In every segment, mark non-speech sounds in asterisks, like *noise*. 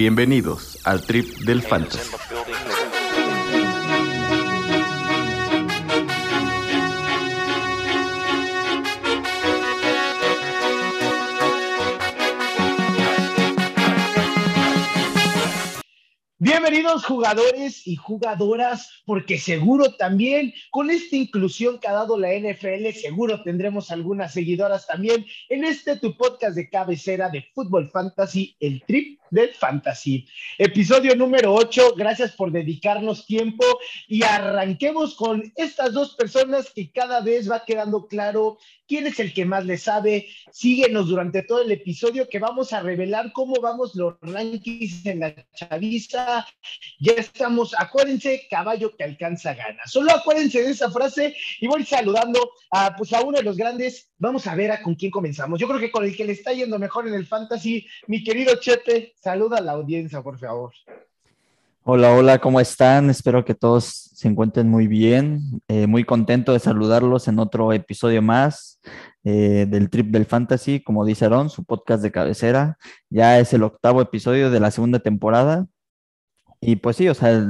Bienvenidos al Trip del Fantasy. Bienvenidos jugadores y jugadoras, porque seguro también con esta inclusión que ha dado la NFL, seguro tendremos algunas seguidoras también en este tu podcast de cabecera de Fútbol Fantasy, el Trip del Fantasy. Episodio número 8, gracias por dedicarnos tiempo y arranquemos con estas dos personas que cada vez va quedando claro quién es el que más le sabe. Síguenos durante todo el episodio que vamos a revelar cómo vamos los rankings en la chaviza. Ya estamos, acuérdense, caballo que alcanza gana. Solo acuérdense de esa frase y voy saludando a, pues, a uno de los grandes. Vamos a ver a con quién comenzamos. Yo creo que con el que le está yendo mejor en el fantasy, mi querido Chepe, saluda a la audiencia, por favor. Hola, hola, ¿cómo están? Espero que todos se encuentren muy bien. Eh, muy contento de saludarlos en otro episodio más eh, del Trip del Fantasy, como dice Aaron, su podcast de cabecera. Ya es el octavo episodio de la segunda temporada. Y pues sí, o sea,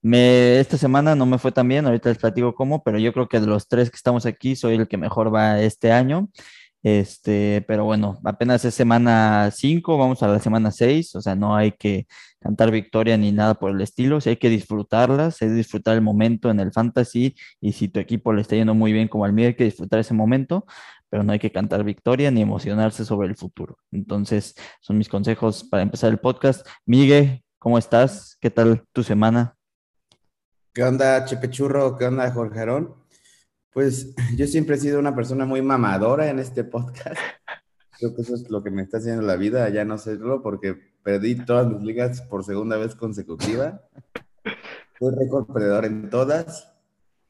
me, esta semana no me fue tan bien, ahorita les platico cómo, pero yo creo que de los tres que estamos aquí soy el que mejor va este año. Este, pero bueno, apenas es semana 5, vamos a la semana 6, o sea, no hay que cantar victoria ni nada por el estilo, sí hay que disfrutarlas, hay que disfrutar el momento en el fantasy y si tu equipo le está yendo muy bien como al mío, hay que disfrutar ese momento, pero no hay que cantar victoria ni emocionarse sobre el futuro. Entonces, son mis consejos para empezar el podcast. Miguel, ¿cómo estás? ¿Qué tal tu semana? ¿Qué onda, Chepechurro? ¿Qué onda, Jorge pues *laughs* yo siempre he sido una persona muy mamadora en este podcast. *laughs* Creo que eso es lo que me está haciendo la vida, ya no serlo, porque perdí todas mis ligas por segunda vez consecutiva. *laughs* Fui récord perdedor en todas.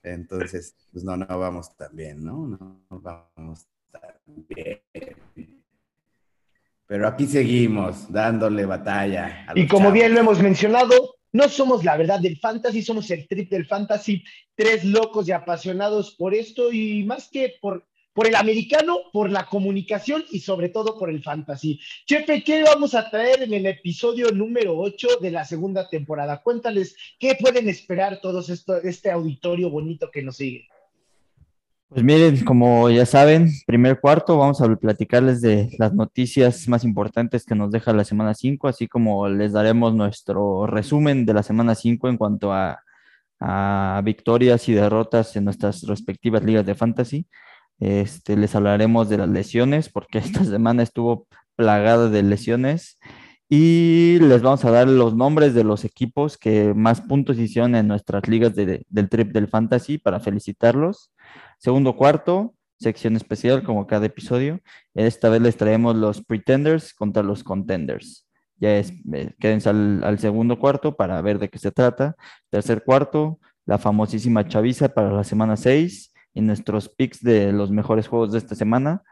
Entonces, pues no, no vamos tan bien, ¿no? No vamos tan bien. Pero aquí seguimos, dándole batalla. y como bien lo hemos mencionado, no somos la verdad del fantasy, somos el trip del fantasy, tres locos y apasionados por esto y más que por, por el americano, por la comunicación y sobre todo por el fantasy. Chefe, ¿qué vamos a traer en el episodio número 8 de la segunda temporada? Cuéntales qué pueden esperar todos esto, este auditorio bonito que nos sigue. Pues miren, como ya saben, primer cuarto, vamos a platicarles de las noticias más importantes que nos deja la semana 5, así como les daremos nuestro resumen de la semana 5 en cuanto a, victorias y derrotas en nuestras respectivas ligas de fantasy. Este, les hablaremos de las lesiones, porque *laughs* esta semana estuvo plagada de lesiones. Y les vamos a dar los nombres de los equipos que más puntos hicieron en nuestras ligas del trip del fantasy para felicitarlos. Segundo cuarto, sección especial como cada episodio. Esta vez les traemos los pretenders contra los contenders. Ya es, eh, quédense al, segundo cuarto para ver de qué se trata. Tercer cuarto, la famosísima chaviza para la semana 6 y nuestros picks de los mejores juegos de esta semana.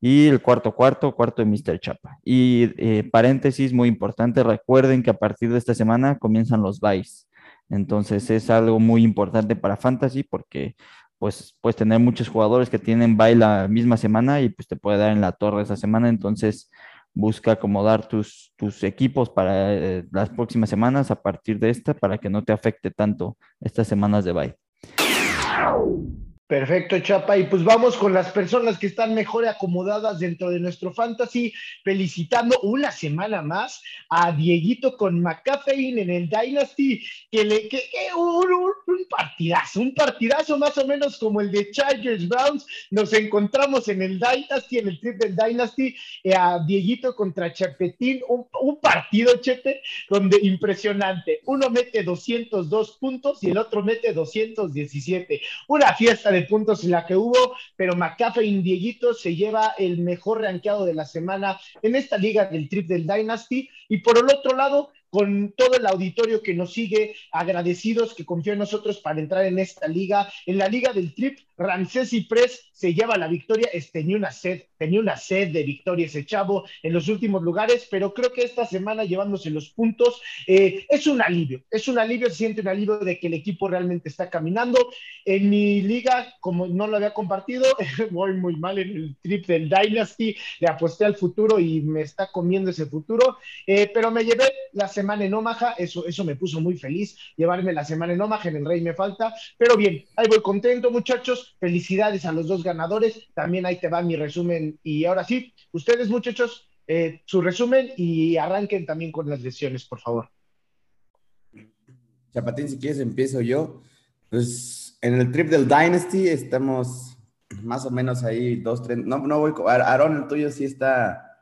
Y el cuarto cuarto, cuarto de Mr. Chapa. Y eh, paréntesis muy importante, recuerden que a partir de esta semana comienzan los buys. Entonces es algo muy importante para Fantasy porque pues puedes tener muchos jugadores que tienen bye la misma semana y pues te puede dar en la torre esa semana, entonces busca acomodar tus, tus equipos para eh, las próximas semanas a partir de esta para que no te afecte tanto estas semanas de bye. Perfecto, Chapa. Y pues vamos con las personas que están mejor acomodadas dentro de nuestro fantasy, felicitando una semana más a Dieguito con McCaffein en el Dynasty, que le que, un, un, partidazo, un partidazo más o menos como el de Chargers Browns. Nos encontramos en el Dynasty, en el trip del Dynasty, eh, a Dieguito contra Chapetín, un, partido, Chepe, donde impresionante. Uno mete 202 puntos y el otro mete 217. Una fiesta de puntos la que hubo, pero McCaffrey Dieguito se lleva el mejor rankeado de la semana en esta liga del Trip del Dynasty. Y por el otro lado, con todo el auditorio que nos sigue, agradecidos que confió en nosotros para entrar en esta liga, en la liga del Trip, Ramsés y Press se lleva la victoria, tenía una sed, tenía una sed de victoria ese chavo en los últimos lugares, pero creo que esta semana llevándose los puntos eh, es un alivio, es un alivio, se siente un alivio de que el equipo realmente está caminando. En mi liga, como no lo había compartido, *laughs* voy muy mal en el trip del Dynasty, le aposté al futuro y me está comiendo ese futuro. Eh, pero me llevé la semana en Omaha, eso, eso me puso muy feliz, llevarme la semana en Omaha, en el Rey me falta, pero bien, ahí voy contento muchachos, felicidades a los dos ganadores, también ahí te va mi resumen y ahora sí, ustedes muchachos, eh, su resumen y arranquen también con las lesiones, por favor. Chapatín, si quieres empiezo yo. Pues en el trip del Dynasty estamos más o menos ahí, dos, tres. No, no voy. Aaron, el tuyo sí está.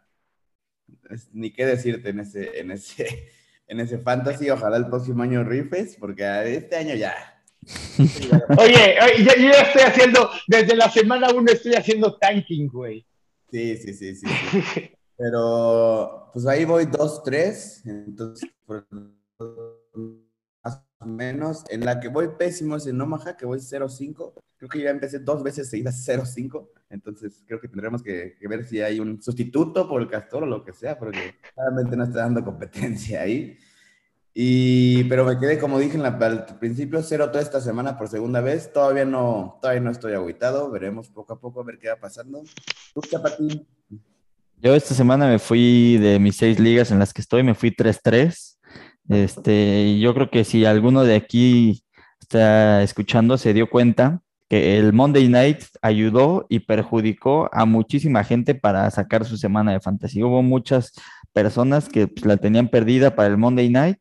Ni qué decirte en ese, en ese, *laughs* en ese fantasy. Ojalá el próximo año rifes, porque este año ya. Oye, oye yo, ya estoy haciendo, desde la semana uno estoy haciendo tanking, güey. Sí, sí, sí, sí. Pero, pues ahí voy 2-3. Entonces, menos. En la que voy pésimo es en Omaha, que voy 0-5. Creo que ya empecé dos veces seguidas 0-5. Entonces creo que tendremos que, ver si hay un sustituto por el Castor o lo que sea, porque claramente no está dando competencia ahí. Y, pero me quedé, como dije al principio, 0 toda esta semana por segunda vez. Todavía no, todavía no estoy agüitado. Veremos poco a poco a ver qué va pasando. Yo esta semana me fui de mis seis ligas en las que estoy, me fui 3-3. Este, yo creo que si alguno de aquí está escuchando se dio cuenta que el Monday Night ayudó y perjudicó a muchísima gente para sacar su semana de fantasía. Hubo muchas personas que pues, la tenían perdida para el Monday Night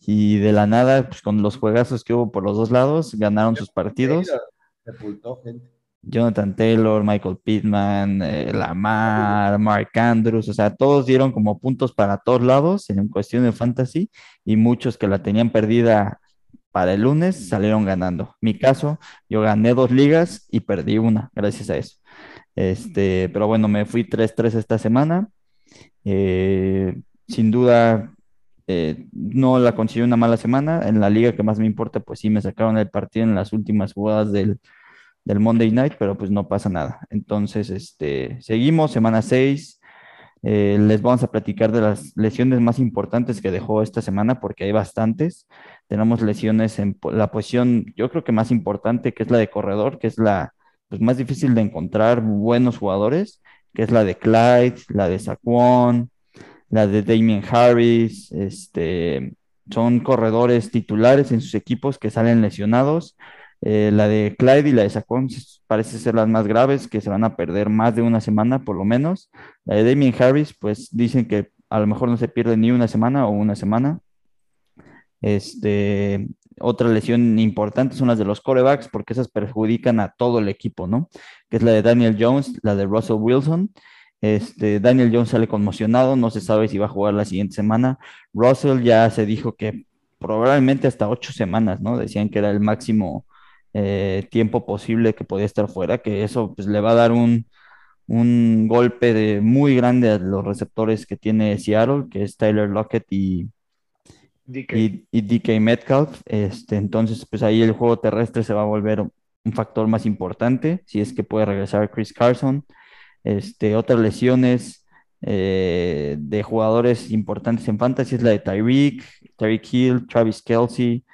y de la nada, pues, con los juegazos que hubo por los dos lados, ganaron sus partidos. Sepultó gente. Jonathan Taylor, Michael Pittman, eh, Lamar, Mark Andrews, o sea, todos dieron como puntos para todos lados en cuestión de fantasy y muchos que la tenían perdida para el lunes salieron ganando. Mi caso, yo gané dos ligas y perdí una, gracias a eso. Este, pero bueno, me fui 3-3 esta semana. Eh, sin duda, eh, no la conseguí una mala semana. En la liga que más me importa, pues sí, me sacaron el partido en las últimas jugadas del, del Monday Night, pero pues no pasa nada. Entonces, este, seguimos, semana 6. Eh, les vamos a platicar de las lesiones más importantes que dejó esta semana, porque hay bastantes. Tenemos lesiones en la posición, yo creo que más importante, que es la de corredor, que es la pues, más difícil de encontrar buenos jugadores, que es la de Clyde, la de Saquon, la de Damien Harris. Este, son corredores titulares en sus equipos que salen lesionados eh, la de Clyde y la de Saquon parece ser las más graves, que se van a perder más de una semana por lo menos. La de Damien Harris, pues dicen que a lo mejor no se pierde ni una semana o una semana. Este, otra lesión importante son las de los corebacks, porque esas perjudican a todo el equipo, ¿no? Que es la de Daniel Jones, la de Russell Wilson. Este, Daniel Jones sale conmocionado, no se sabe si va a jugar la siguiente semana. Russell ya se dijo que probablemente hasta ocho semanas, ¿no? Decían que era el máximo eh, tiempo posible que podía estar fuera, que eso pues, le va a dar un, golpe de, muy grande a los receptores que tiene Seattle, que es Tyler Lockett y DK, y, DK Metcalf. Este, entonces, pues ahí el juego terrestre se va a volver un factor más importante, si es que puede regresar Chris Carson. Este, otras lesiones eh, de jugadores importantes en fantasy es la de Tyreek, Tyreek Hill, Travis Kelsey,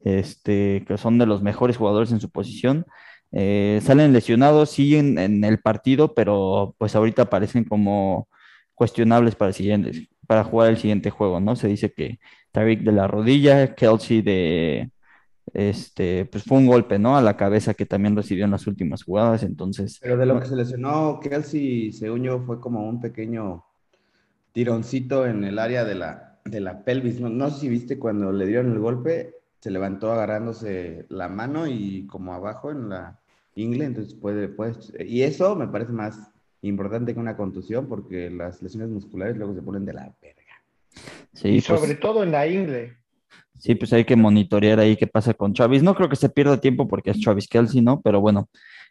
este, que son de los mejores jugadores en su posición. Eh, salen lesionados, siguen en el partido, pero pues ahorita parecen como cuestionables para, el para jugar el siguiente juego, ¿no? Se dice que Tariq de la rodilla, Kelsey de, este, pues fue un golpe, ¿no? A la cabeza que también recibió en las últimas jugadas, entonces... Pero de lo que se lesionó Kelsey, según yo, fue como un pequeño tironcito en el área de la, de la pelvis, no, no sé si viste cuando le dieron el golpe, se levantó agarrándose la mano y como abajo en la ingle, entonces puede, puede, y eso me parece más importante que una contusión porque las lesiones musculares luego se ponen de la verga. Sí, y pues sobre todo en la ingle. Sí, pues hay que monitorear ahí qué pasa con Travis. No creo que se pierda tiempo porque es Travis Kelsey, ¿no? Pero bueno,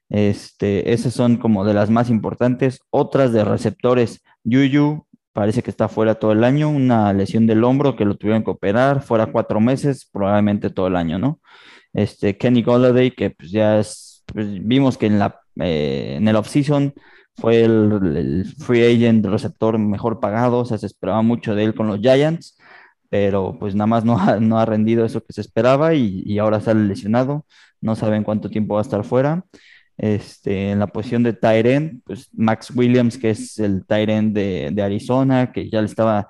este, esas son como de las más importantes. Otras de receptores, Yuyu, parece que está fuera todo el año, una lesión del hombro que lo tuvieron que operar, fuera cuatro meses, probablemente todo el año, ¿no? Este, Kenny Golladay, que pues ya es, pues, vimos que en, la, eh, en el offseason fue el, free agent receptor mejor pagado, o sea, se esperaba mucho de él con los Giants, pero pues nada más no ha, no ha rendido eso que se esperaba y, ahora sale lesionado, no saben cuánto tiempo va a estar fuera. Este, en la posición de Tyren, pues Max Williams, que es el Tyren de, de, Arizona, que ya le estaba,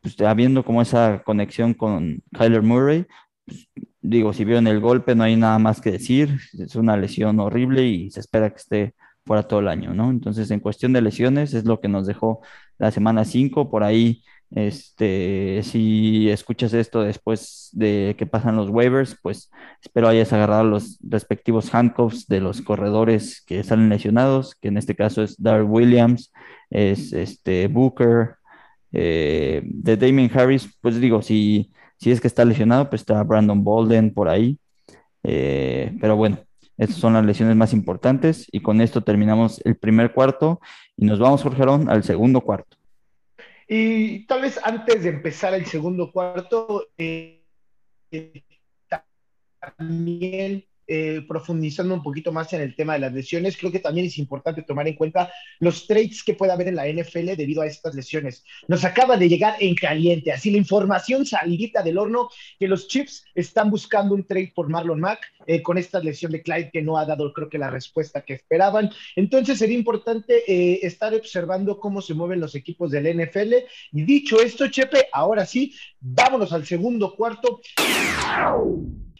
pues, habiendo como esa conexión con Kyler Murray, pues, digo, si vieron el golpe, no hay nada más que decir. Es una lesión horrible y se espera que esté fuera todo el año, ¿no? Entonces, en cuestión de lesiones, es lo que nos dejó la semana 5. Por ahí, este, si escuchas esto después de que pasan los waivers, pues espero hayas agarrado los respectivos handcuffs de los corredores que salen lesionados, que en este caso es Dar Williams, es este Booker, eh, de Damien Harris, pues digo, si, si es que está lesionado, pues está Brandon Bolden por ahí. Eh, pero bueno, estas son las lesiones más importantes y con esto terminamos el primer cuarto y nos vamos, Jorge Arón, al segundo cuarto. Y tal vez antes de empezar el segundo cuarto, eh, también eh, profundizando un poquito más en el tema de las lesiones, creo que también es importante tomar en cuenta los trades que puede haber en la NFL debido a estas lesiones. Nos acaba de llegar en caliente, así la información salidita del horno, que los Chiefs están buscando un trade por Marlon Mack eh, con esta lesión de Clyde que no ha dado, creo que la respuesta que esperaban. Entonces sería importante eh, estar observando cómo se mueven los equipos del NFL. Y dicho esto, Chepe, ahora sí, vámonos al segundo cuarto.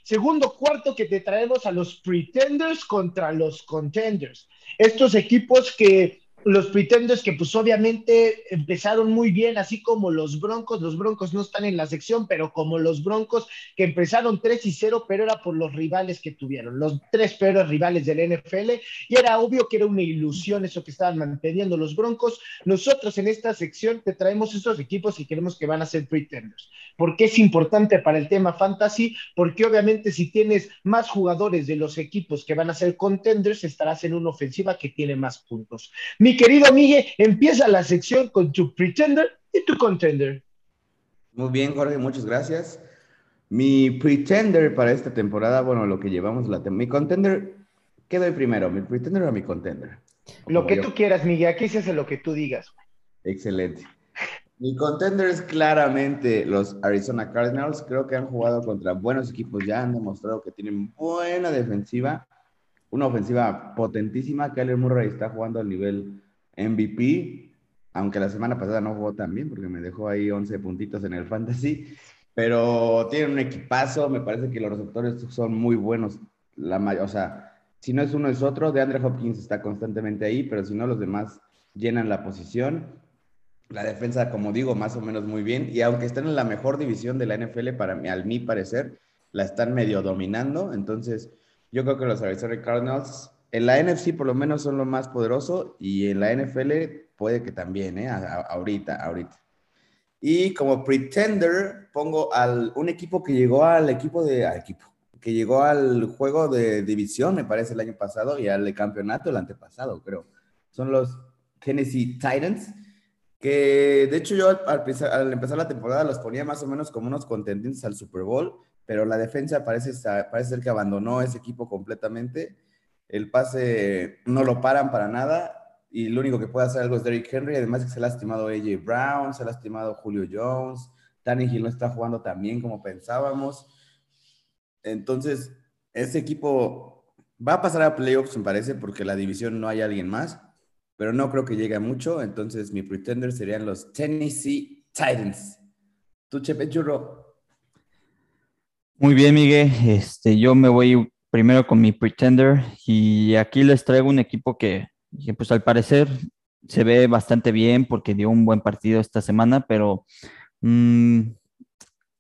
Segundo cuarto que te traemos a los pretenders contra los contenders. Estos equipos que los Pretenders que pues obviamente empezaron muy bien, así como los Broncos, los Broncos no están en la sección, pero como los Broncos que empezaron 3 y 0, pero era por los rivales que tuvieron, los tres peores rivales del NFL, y era obvio que era una ilusión eso que estaban manteniendo los Broncos. Nosotros en esta sección te traemos esos equipos y queremos que van a ser Pretenders. porque es importante para el tema fantasy? Porque obviamente si tienes más jugadores de los equipos que van a ser contenders, estarás en una ofensiva que tiene más puntos. Mi querido Miguel, empieza la sección con tu pretender y tu contender. Muy bien, Jorge, muchas gracias. Mi pretender para esta temporada, bueno, lo que llevamos la temporada. Mi contender, ¿qué doy primero? ¿Mi pretender o mi contender? lo que tú quieras, Miguel, aquí se hace lo que tú digas. Excelente. Mi contender es claramente los Arizona Cardinals. Creo que han jugado contra buenos equipos ya, han demostrado que tienen buena defensiva, una ofensiva potentísima. Kyler Murray está jugando al nivel MVP, aunque la semana pasada no jugó tan bien porque me dejó ahí 11 puntitos en el fantasy, pero tiene un equipazo, me parece que los receptores son muy buenos, la o sea, si no es uno es otro, de Andre Hopkins está constantemente ahí, pero si no los demás llenan la posición. La defensa, como digo, más o menos muy bien, y aunque están en la mejor división de la NFL, para mí, al mi parecer, la están medio dominando, entonces yo creo que los Arizona Cardinals en la NFC por lo menos son lo más poderoso y en la NFL puede que también, ¿eh? ahorita, ahorita. Y como pretender pongo al un equipo que llegó al equipo de al equipo que llegó al juego de división, me parece el año pasado y al campeonato el antepasado, creo. Son los Tennessee Titans que de hecho yo al, al, empezar la temporada los ponía más o menos como unos contendientes al Super Bowl, pero la defensa parece, parece ser que abandonó ese equipo completamente el pase no lo paran para nada y lo único que puede hacer algo es Derrick Henry, además que se ha lastimado AJ Brown, se ha lastimado Julio Jones, Hill no está jugando tan bien como pensábamos. Entonces, ese equipo va a pasar a playoffs, me parece, porque la división no hay alguien más, pero no creo que llegue mucho. Entonces, mi pretender serían los Tennessee Titans. ¿Tú, Chepe Churro? Muy bien, Miguel. Este, yo me voy primero con mi Pretender y aquí les traigo un equipo que, pues al parecer se ve bastante bien porque dio un buen partido esta semana, pero mm,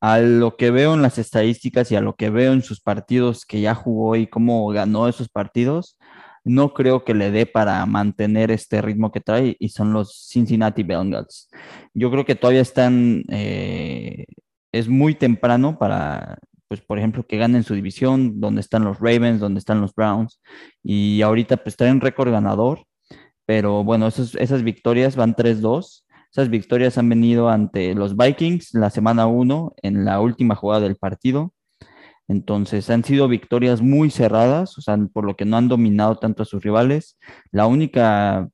a lo que veo en las estadísticas y a lo que veo en sus partidos que ya jugó y cómo ganó esos partidos, no creo que le dé para mantener este ritmo que trae y son los Cincinnati Bengals. Yo creo que todavía están, eh, es muy temprano para pues por ejemplo, que ganen su división, donde están los Ravens, donde están los Browns, y ahorita pues traen récord ganador, pero bueno, esas victorias van 3-2, esas victorias han venido ante los Vikings la semana 1 en la última jugada del partido, entonces han sido victorias muy cerradas, o sea, por lo que no han dominado tanto a sus rivales. La única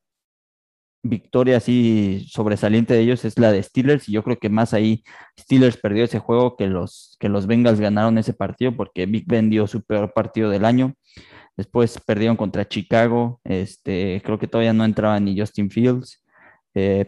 victoria así sobresaliente de ellos es la de Steelers y yo creo que más ahí Steelers perdió ese juego que los, que los Bengals ganaron ese partido porque Big Ben dio su peor partido del año. Después perdieron contra Chicago, este, creo que todavía no entraba ni Justin Fields. Eh,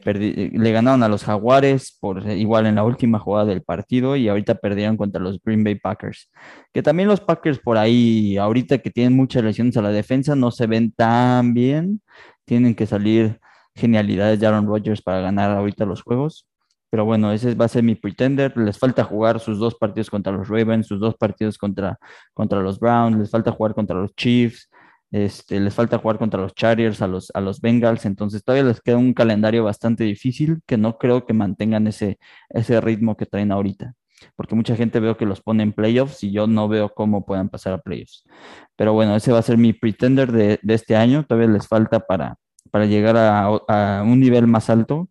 le ganaron a los Jaguares por igual en la última jugada del partido y ahorita perdieron contra los Green Bay Packers. Que también los Packers por ahí, ahorita que tienen muchas lesiones a la defensa, no se ven tan bien. Tienen que salir genialidades de Aaron Rodgers para ganar ahorita los juegos. Pero bueno, ese va a ser mi pretender. Les falta jugar sus dos partidos contra los Ravens, sus dos partidos contra, contra los Browns, les falta jugar contra los Chiefs. Este, les falta jugar contra los Chargers, a los, a los Bengals, entonces todavía les queda un calendario bastante difícil que no creo que mantengan ese, ese ritmo que traen ahorita, porque mucha gente veo que los pone en playoffs y yo no veo cómo puedan pasar a playoffs. Pero bueno, ese va a ser mi pretender de, este año, todavía les falta para, para llegar a, un nivel más alto.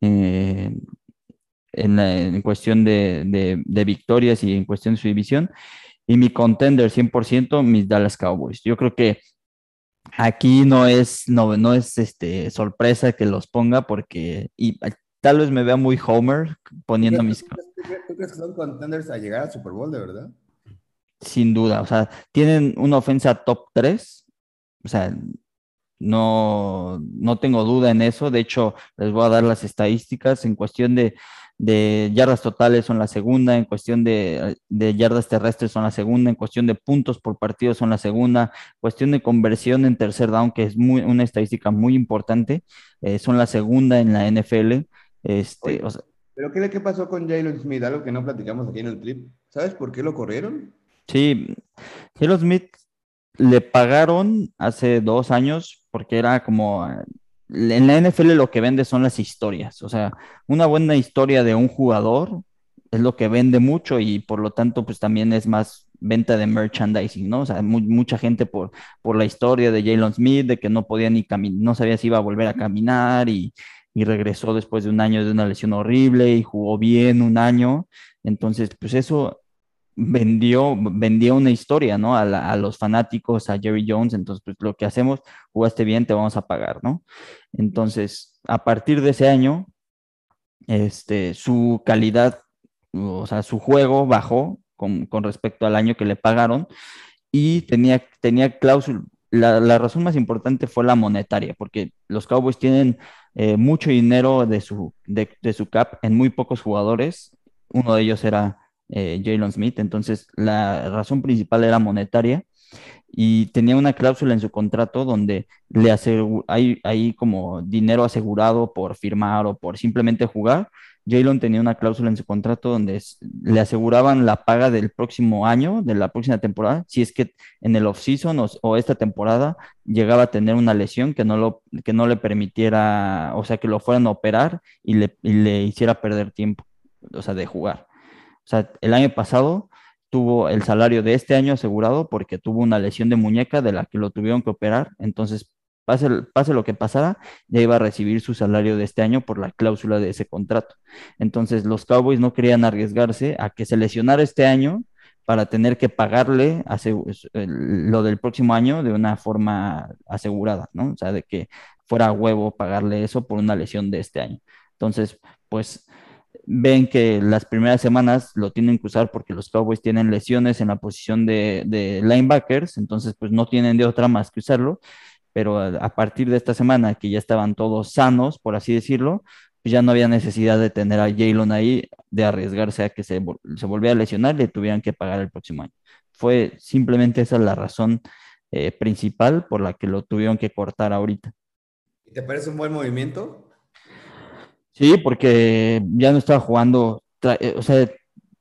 Eh, en, cuestión de, de victorias y en cuestión de su división. Y mi contender 100%, mis Dallas Cowboys. Yo creo que Aquí no es, no, no es este, sorpresa que los ponga porque y, tal vez me vea muy Homer poniendo mis... ¿Tú crees que son contenders a llegar al Super Bowl, de verdad? Sin duda, o sea, tienen una ofensa top 3, o sea, no, no tengo duda en eso, de hecho, les voy a dar las estadísticas en cuestión de de yardas totales son la segunda, en cuestión de, yardas terrestres son la segunda, en cuestión de puntos por partido son la segunda, cuestión de conversión en tercer down, que es muy, una estadística muy importante, eh, son la segunda en la NFL. Este, ¿Pero qué, qué pasó con Jalen Smith? Algo que no platicamos aquí en el clip. ¿Sabes por qué lo corrieron? Sí, Jalen Smith le pagaron hace dos años porque era como en la NFL lo que vende son las historias, o sea, una buena historia de un jugador es lo que vende mucho y por lo tanto pues también es más venta de merchandising, ¿no? O sea, mucha gente por, por la historia de Jalen Smith, de que no podía ni caminar, no sabía si iba a volver a caminar y, y regresó después de un año de una lesión horrible y jugó bien un año. Entonces, pues eso vendió, una historia, ¿no? A, los fanáticos, a Jerry Jones, entonces pues lo que hacemos, jugaste bien, te vamos a pagar, ¿no? Entonces, a partir de ese año, este, su calidad, o sea, su juego bajó con, respecto al año que le pagaron y tenía, tenía cláusula, la, razón más importante fue la monetaria, porque los Cowboys tienen eh, mucho dinero de su, de su cap en muy pocos jugadores, uno de ellos era eh, Jalen Smith. Entonces, la razón principal era monetaria y tenía una cláusula en su contrato donde le hay, como dinero asegurado por firmar o por simplemente jugar. Jalen tenía una cláusula en su contrato donde le aseguraban la paga del próximo año, de la próxima temporada, si es que en el off-season o, esta temporada llegaba a tener una lesión que no, lo, que no le permitiera, o sea, que lo fueran a operar y le, y le hiciera perder tiempo, o sea, de jugar. O sea, el año pasado tuvo el salario de este año asegurado porque tuvo una lesión de muñeca de la que lo tuvieron que operar. Entonces, pase, lo que pasara, ya iba a recibir su salario de este año por la cláusula de ese contrato. Entonces, los Cowboys no querían arriesgarse a que se lesionara este año para tener que pagarle lo del próximo año de una forma asegurada, ¿no? O sea, de que fuera a huevo pagarle eso por una lesión de este año. Entonces, pues ven que las primeras semanas lo tienen que usar porque los Cowboys tienen lesiones en la posición de, linebackers, entonces pues no tienen de otra más que usarlo, pero a, partir de esta semana que ya estaban todos sanos, por así decirlo, pues ya no había necesidad de tener a Jalen ahí, de arriesgarse a que se, volviera a lesionar y le tuvieran que pagar el próximo año. Fue simplemente esa la razón eh, principal por la que lo tuvieron que cortar ahorita. ¿Te parece un buen movimiento? Sí, porque ya no estaba jugando, eh, o sea,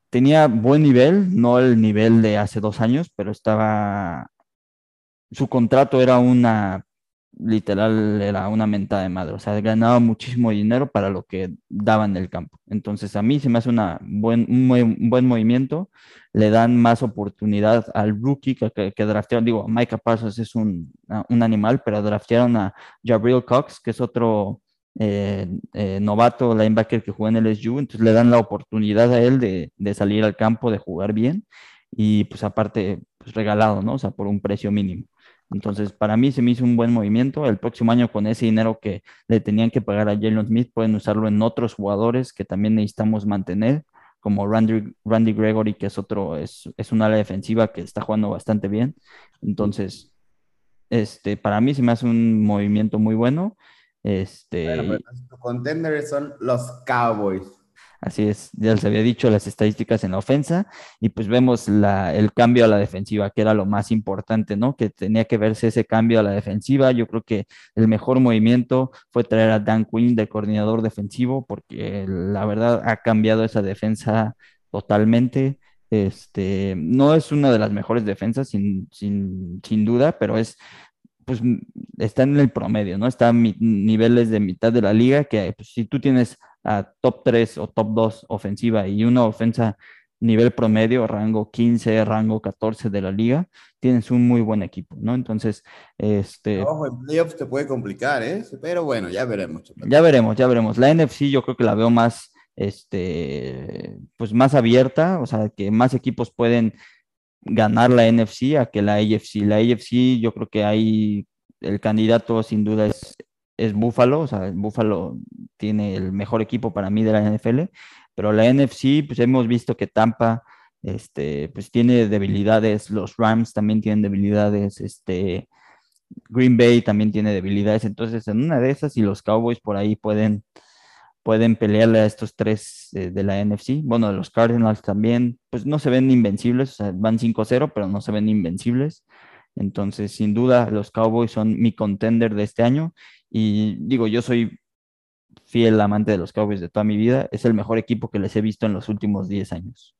tenía buen nivel, no el nivel de hace dos años, pero estaba, su contrato era una, literal, era una mentada de madre, o sea, ganaba muchísimo dinero para lo que daban en el campo. Entonces, a mí se me hace una buen, un, buen movimiento, le dan más oportunidad al rookie que, que, draftearon, digo, Micah Parsons es un, un animal, pero draftearon a Jabril Cox, que es otro eh, eh, novato linebacker que juega en el SU, entonces le dan la oportunidad a él de, salir al campo, de jugar bien y pues aparte pues regalado, ¿no? O sea, por un precio mínimo. Entonces, para mí se me hizo un buen movimiento. El próximo año con ese dinero que le tenían que pagar a Jalen Smith, pueden usarlo en otros jugadores que también necesitamos mantener, como Randy, Randy Gregory, que es otro, es, es un ala defensiva que está jugando bastante bien. Entonces, este, para mí se me hace un movimiento muy bueno. Este, Bueno, pero tu contender son los Cowboys. Así es, ya les había dicho las estadísticas en la ofensa y pues vemos la, el cambio a la defensiva, que era lo más importante, ¿no? Que tenía que verse ese cambio a la defensiva. Yo creo que el mejor movimiento fue traer a Dan Quinn de coordinador defensivo, porque la verdad ha cambiado esa defensa totalmente. Este, no es una de las mejores defensas, sin, sin, sin duda, pero es pues está en el promedio, ¿no? Está a niveles de mitad de la liga, que pues, si tú tienes a top 3 o top 2 ofensiva y una ofensa nivel promedio, rango 15, rango 14 de la liga, tienes un muy buen equipo, ¿no? Entonces, este... Ojo, en playoffs te puede complicar, ¿eh? Pero bueno, ya veremos. Ya veremos, ya veremos. La NFC yo creo que la veo más, este, pues más abierta, o sea, que más equipos pueden ganar la NFC a que la AFC. La AFC yo creo que hay el candidato sin duda es, es Buffalo, o sea, Buffalo tiene el mejor equipo para mí de la NFL, pero la NFC, pues hemos visto que Tampa, este, pues tiene debilidades, los Rams también tienen debilidades, este, Green Bay también tiene debilidades, entonces en una de esas y los Cowboys por ahí pueden pueden pelearle a estos tres eh, de la NFC. Bueno, los Cardinals también, pues no se ven invencibles, o sea, van 5-0, pero no se ven invencibles. Entonces, sin duda, los Cowboys son mi contender de este año. Y digo, yo soy fiel amante de los Cowboys de toda mi vida. Es el mejor equipo que les he visto en los últimos 10 años.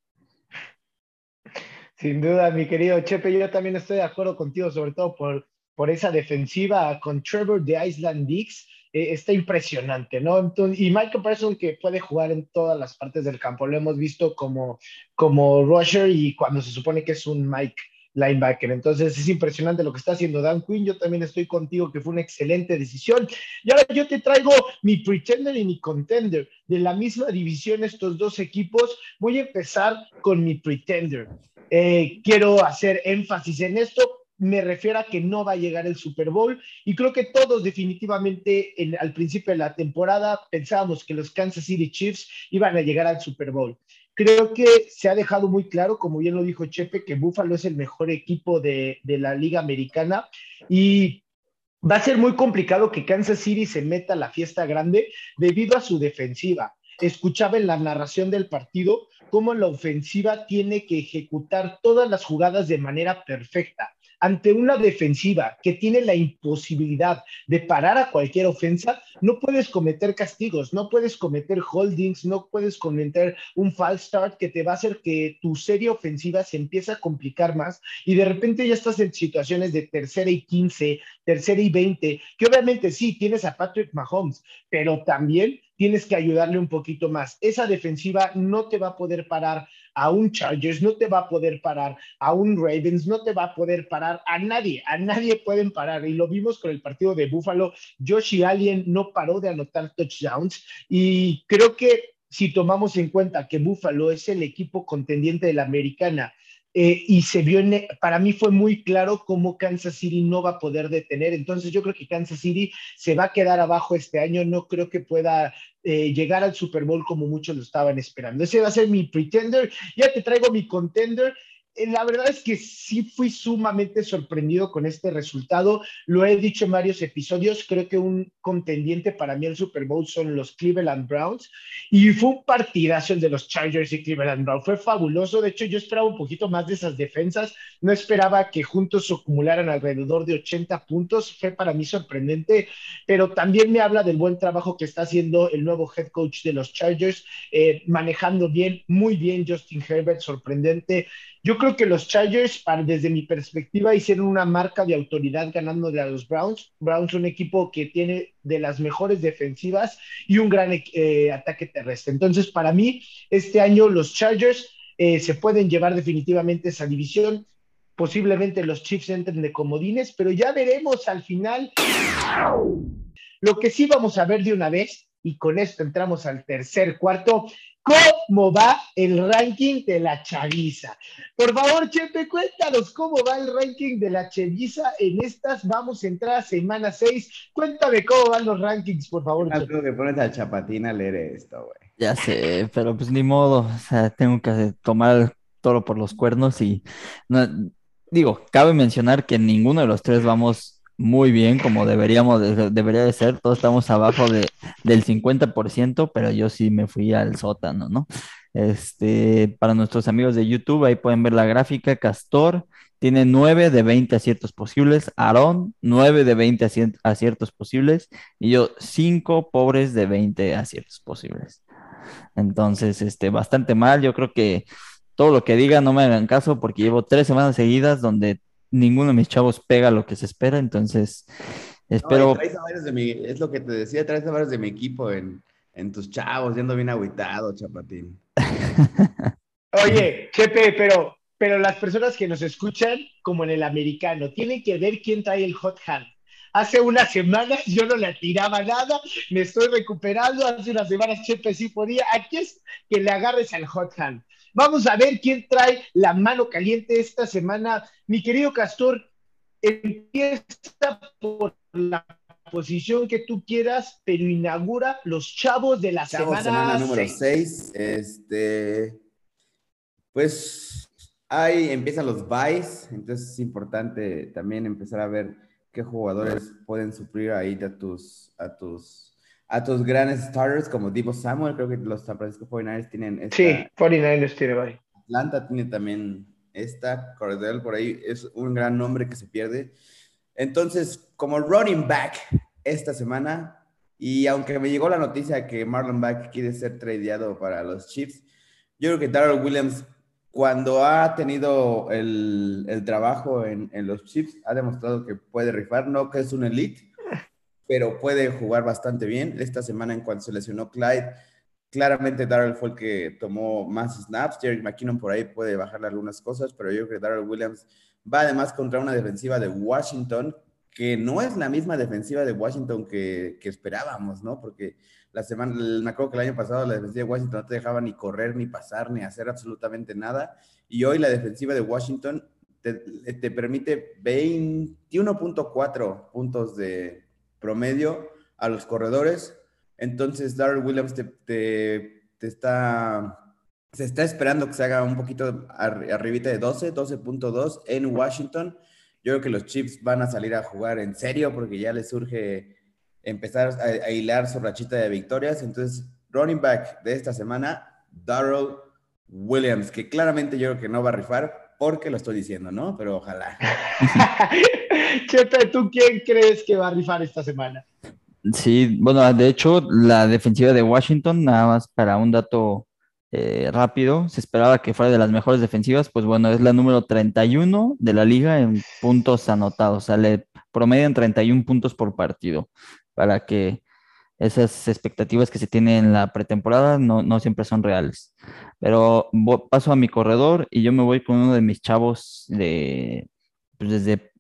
Sin duda, mi querido Chepe, yo también estoy de acuerdo contigo, sobre todo por, por esa defensiva con Trevor de Island Dix eh, está impresionante, ¿no? Entonces, y Michael Parsons que puede jugar en todas las partes del campo, lo hemos visto como, como rusher y cuando se supone que es un Mike linebacker. Entonces es impresionante lo que está haciendo Dan Quinn. Yo también estoy contigo que fue una excelente decisión. Y ahora yo te traigo mi pretender y mi contender de la misma división, estos dos equipos. Voy a empezar con mi pretender. Eh, quiero hacer énfasis en esto me refiero a que no va a llegar el Super Bowl y creo que todos definitivamente al principio de la temporada pensábamos que los Kansas City Chiefs iban a llegar al Super Bowl. Creo que se ha dejado muy claro, como bien lo dijo Chepe, que Buffalo es el mejor equipo de, de la liga americana y va a ser muy complicado que Kansas City se meta a la fiesta grande debido a su defensiva. Escuchaba en la narración del partido cómo la ofensiva tiene que ejecutar todas las jugadas de manera perfecta ante una defensiva que tiene la imposibilidad de parar a cualquier ofensa, no puedes cometer castigos, no puedes cometer holdings, no puedes cometer un false start que te va a hacer que tu serie ofensiva se empiece a complicar más y de repente ya estás en situaciones de tercera y quince, tercera y veinte, que obviamente sí, tienes a Patrick Mahomes, pero también tienes que ayudarle un poquito más. Esa defensiva no te va a poder parar a un Chargers, no te va a poder parar a un Ravens, no te va a poder parar a nadie, a nadie pueden parar. Y lo vimos con el partido de Buffalo. Josh Allen no paró de anotar touchdowns y creo que si tomamos en cuenta que Buffalo es el equipo contendiente de la americana eh, y se vio, para mí fue muy claro cómo Kansas City no va a poder detener. Entonces yo creo que Kansas City se va a quedar abajo este año. No creo que pueda eh, llegar al Super Bowl como muchos lo estaban esperando. Ese va a ser mi pretender. Ya te traigo mi contender. Eh, la verdad es que sí fui sumamente sorprendido con este resultado. Lo he dicho en varios episodios. Creo que un contendiente para mí el Super Bowl son los Cleveland Browns. Y fue un partidazo el de los Chargers y Cleveland Browns. Fue fabuloso. De hecho, yo esperaba un poquito más de esas defensas. No esperaba que juntos acumularan alrededor de 80 puntos. Fue para mí sorprendente. Pero también me habla del buen trabajo que está haciendo el nuevo head coach de los Chargers, eh, manejando bien, muy bien Justin Herbert, sorprendente. Yo creo que los Chargers, desde mi perspectiva, hicieron una marca de autoridad ganando a los Browns. Browns, un equipo que tiene de las mejores defensivas y un gran eh, ataque terrestre. Entonces, para mí, este año los Chargers eh, se pueden llevar definitivamente esa división. Posiblemente los Chiefs entren de comodines, pero ya veremos al final. Lo que sí vamos a ver de una vez, y con esto entramos al tercer cuarto, cómo va el ranking de la chaviza. Por favor, Chepe, cuéntanos cómo va el ranking de la chaviza en estas. Vamos a entrar a semana 6. Cuéntame cómo van los rankings, por favor. No tengo que poner a Chapatina a leer esto, güey. Ya sé, pero pues ni modo. O sea, tengo que tomar el toro por los cuernos y digo, cabe mencionar que ninguno de los tres vamos muy bien, como deberíamos, debería de ser. Todos estamos abajo de, del 50%, pero yo sí me fui al sótano, ¿no? Este, para nuestros amigos de YouTube, ahí pueden ver la gráfica. Castor tiene 9 de 20 aciertos posibles. Aarón, 9 de 20 aciertos posibles. Y yo, 5 pobres de 20 aciertos posibles. Entonces, este, bastante mal. Yo creo que todo lo que diga no me hagan caso porque llevo tres semanas seguidas donde ninguno de mis chavos pega lo que se espera. Entonces, espero. es lo que te decía, traes a varios de mi equipo en, en tus chavos, yendo bien aguitado, chapatín. *laughs* Oye, Chepe, pero, pero las personas que nos escuchan, como en el americano, tienen que ver quién trae el hot hand. Hace unas semanas yo no le tiraba nada, me estoy recuperando, hace unas semanas Chepe sí podía. Aquí es que le agarres al hot hand. Vamos a ver quién trae la mano caliente esta semana. Mi querido Castor, empieza por la posición que tú quieras, pero inaugura los chavos de la semana, semana número 6. Este, pues ahí empiezan los buys, entonces es importante también empezar a ver qué jugadores pueden suplir ahí a tus, a tus, a tus grandes starters como Divo Samuel, creo que los San Francisco 49ers tienen esta, Sí, 49ers tiene bye. Atlanta tiene también esta, Cordell por ahí es un gran nombre que se pierde. Entonces, como running back esta semana, y aunque me llegó la noticia que Marlon Back quiere ser tradeado para los Chiefs, yo creo que Darrell Williams, cuando ha tenido el, el trabajo en, en, los Chiefs, ha demostrado que puede rifar, no que es un elite, pero puede jugar bastante bien. Esta semana, en cuanto se lesionó Clyde, claramente Darrell fue el que tomó más snaps. Jerry McKinnon por ahí puede bajarle algunas cosas, pero yo creo que Darrell Williams Va además contra una defensiva de Washington que no es la misma defensiva de Washington que, que esperábamos, ¿no? Porque la semana, me acuerdo que el año pasado la defensiva de Washington no te dejaba ni correr, ni pasar, ni hacer absolutamente nada. Y hoy la defensiva de Washington te, te permite 21.4 puntos de promedio a los corredores. Entonces, Darrell Williams te, te, te está se está esperando que se haga un poquito arribita de 12, 12.2 en Washington. Yo creo que los Chiefs van a salir a jugar en serio porque ya les surge empezar a, hilar su rachita de victorias. Entonces, running back de esta semana, Darrell Williams, que claramente yo creo que no va a rifar porque lo estoy diciendo, ¿no? Pero ojalá. *laughs* *laughs* Chepe, ¿tú quién crees que va a rifar esta semana? Sí, bueno, de hecho, la defensiva de Washington, nada más para un dato eh, rápido. Se esperaba que fuera de las mejores defensivas, pues bueno, es la número 31 de la liga en puntos anotados. O sea, le promedian 31 puntos por partido para que esas expectativas que se tienen en la pretemporada no, no siempre son reales. Pero paso a mi corredor y yo me voy con uno de mis chavos de, pues desde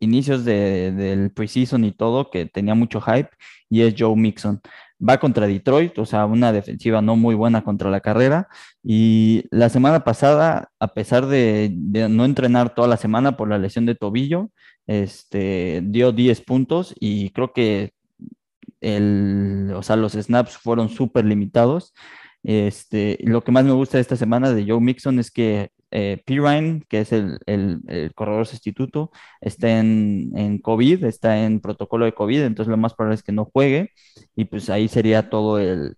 inicios de, del preseason y todo, que tenía mucho hype, y es Joe Mixon va contra Detroit, o sea, una defensiva no muy buena contra la carrera. Y la semana pasada, a pesar de, no entrenar toda la semana por la lesión de tobillo, este, dio 10 puntos y creo que el, o sea, los snaps fueron súper limitados. Este, lo que más me gusta de esta semana de Joe Mixon es que eh, Pirine, que es el, corredor sustituto, está en, en, COVID, está en protocolo de COVID, entonces lo más probable es que no juegue y pues ahí sería todo el,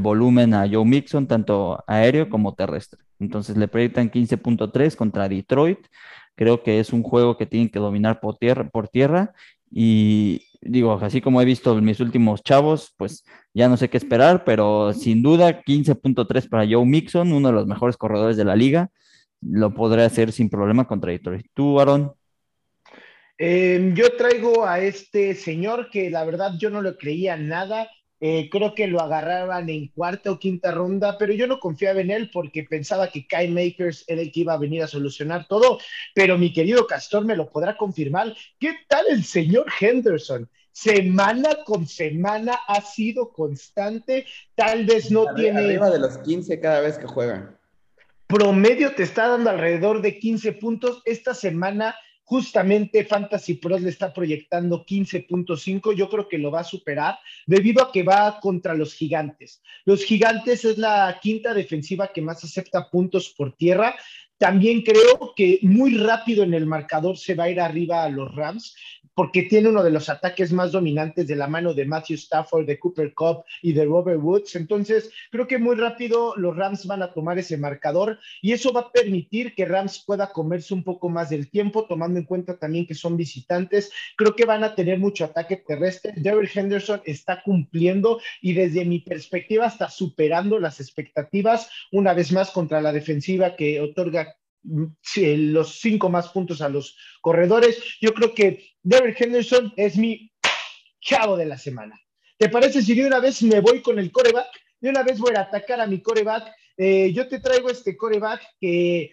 volumen a Joe Mixon, tanto aéreo como terrestre. Entonces le proyectan 15.3 contra Detroit. Creo que es un juego que tienen que dominar por tierra, por tierra y digo, así como he visto mis últimos chavos, pues ya no sé qué esperar, pero sin duda 15.3 para Joe Mixon, uno de los mejores corredores de la liga lo podré hacer sin problema contra Detroit. ¿Tú, Aaron? Em, yo traigo a este señor que la verdad yo no lo creía nada. Eh, creo que lo agarraban en cuarta o quinta ronda, pero yo no confiaba en él porque pensaba que Kai Makers era el que iba a venir a solucionar todo. Pero mi querido Castor me lo podrá confirmar. ¿Qué tal el señor Henderson? Semana con semana ha sido constante. Tal vez no tiene. Arriba de los 15 cada vez que juega promedio te está dando alrededor de 15 puntos. Esta semana justamente Fantasy Pros le está proyectando 15.5, yo creo que lo va a superar debido a que va contra los gigantes. Los gigantes es la quinta defensiva que más acepta puntos por tierra. También creo que muy rápido en el marcador se va a ir arriba a los Rams porque tiene uno de los ataques más dominantes de la mano de Matthew Stafford, de Cooper Cup y de Robert Woods. Entonces, creo que muy rápido los Rams van a tomar ese marcador y eso va a permitir que Rams pueda comerse un poco más del tiempo, tomando en cuenta también que son visitantes. Creo que van a tener mucho ataque terrestre. Derrick Henderson está cumpliendo y desde mi perspectiva está superando las expectativas una vez más contra la defensiva que otorga los cinco más puntos a los corredores. Yo creo que Derek Henderson es mi chavo de la semana. ¿Te parece si de una vez me voy con el coreback? De una vez voy a atacar a mi coreback. Eh, yo te traigo este coreback que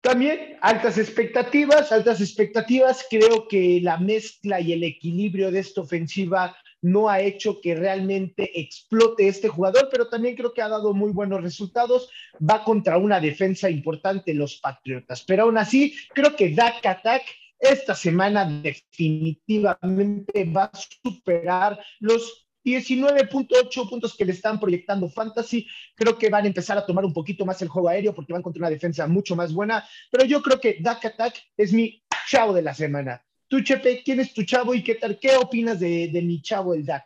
también altas expectativas, altas expectativas. Creo que la mezcla y el equilibrio de esta ofensiva no ha hecho que realmente explote este jugador, pero también creo que ha dado muy buenos resultados. Va contra una defensa importante, los Patriotas. Pero aún así, creo que Dak Attack esta semana definitivamente va a superar los 19.8 puntos que le están proyectando Fantasy. Creo que van a empezar a tomar un poquito más el juego aéreo porque van contra una defensa mucho más buena. Pero yo creo que Dak Attack es mi chavo de la semana. Tú, Chepe, ¿quién es tu chavo y qué tal? ¿Qué opinas de, mi chavo, el Dak?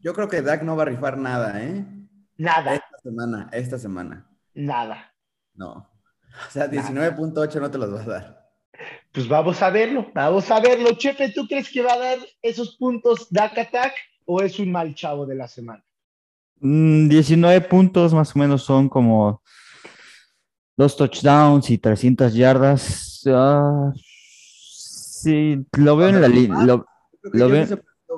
Yo creo que Dak no va a rifar nada, ¿eh? Nada. Esta semana, esta semana. Nada. No. O sea, 19.8 no te los vas a dar. Pues vamos a verlo, vamos a verlo. Chepe, ¿tú crees que va a dar esos puntos Dak Attack o es un mal chavo de la semana? 19 mm, puntos más o menos son como dos touchdowns y 300 yardas. Ah, Sí, lo veo en la línea. Lo, veo.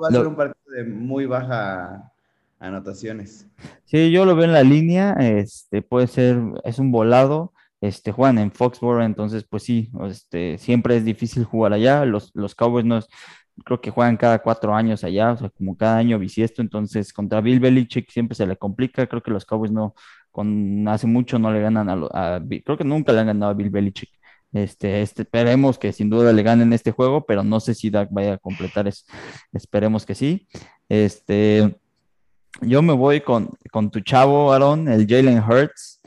Va a ser un partido de muy baja anotaciones. Sí, yo lo veo en la línea. Este puede ser, es un volado. Este, juegan en Foxborough, entonces, pues sí, este, siempre es difícil jugar allá. Los, los Cowboys no creo que juegan cada cuatro años allá, o sea, como cada año bisiesto, entonces contra Bill Belichick siempre se le complica. Creo que los Cowboys no, con hace mucho no le ganan a, a creo que nunca le han ganado a Bill Belichick. Este, este, esperemos que sin duda le ganen este juego, pero no sé si Dak vaya a completar eso. Esperemos que sí. Este, yo me voy con, con tu chavo, Aaron, el Jalen Hurts.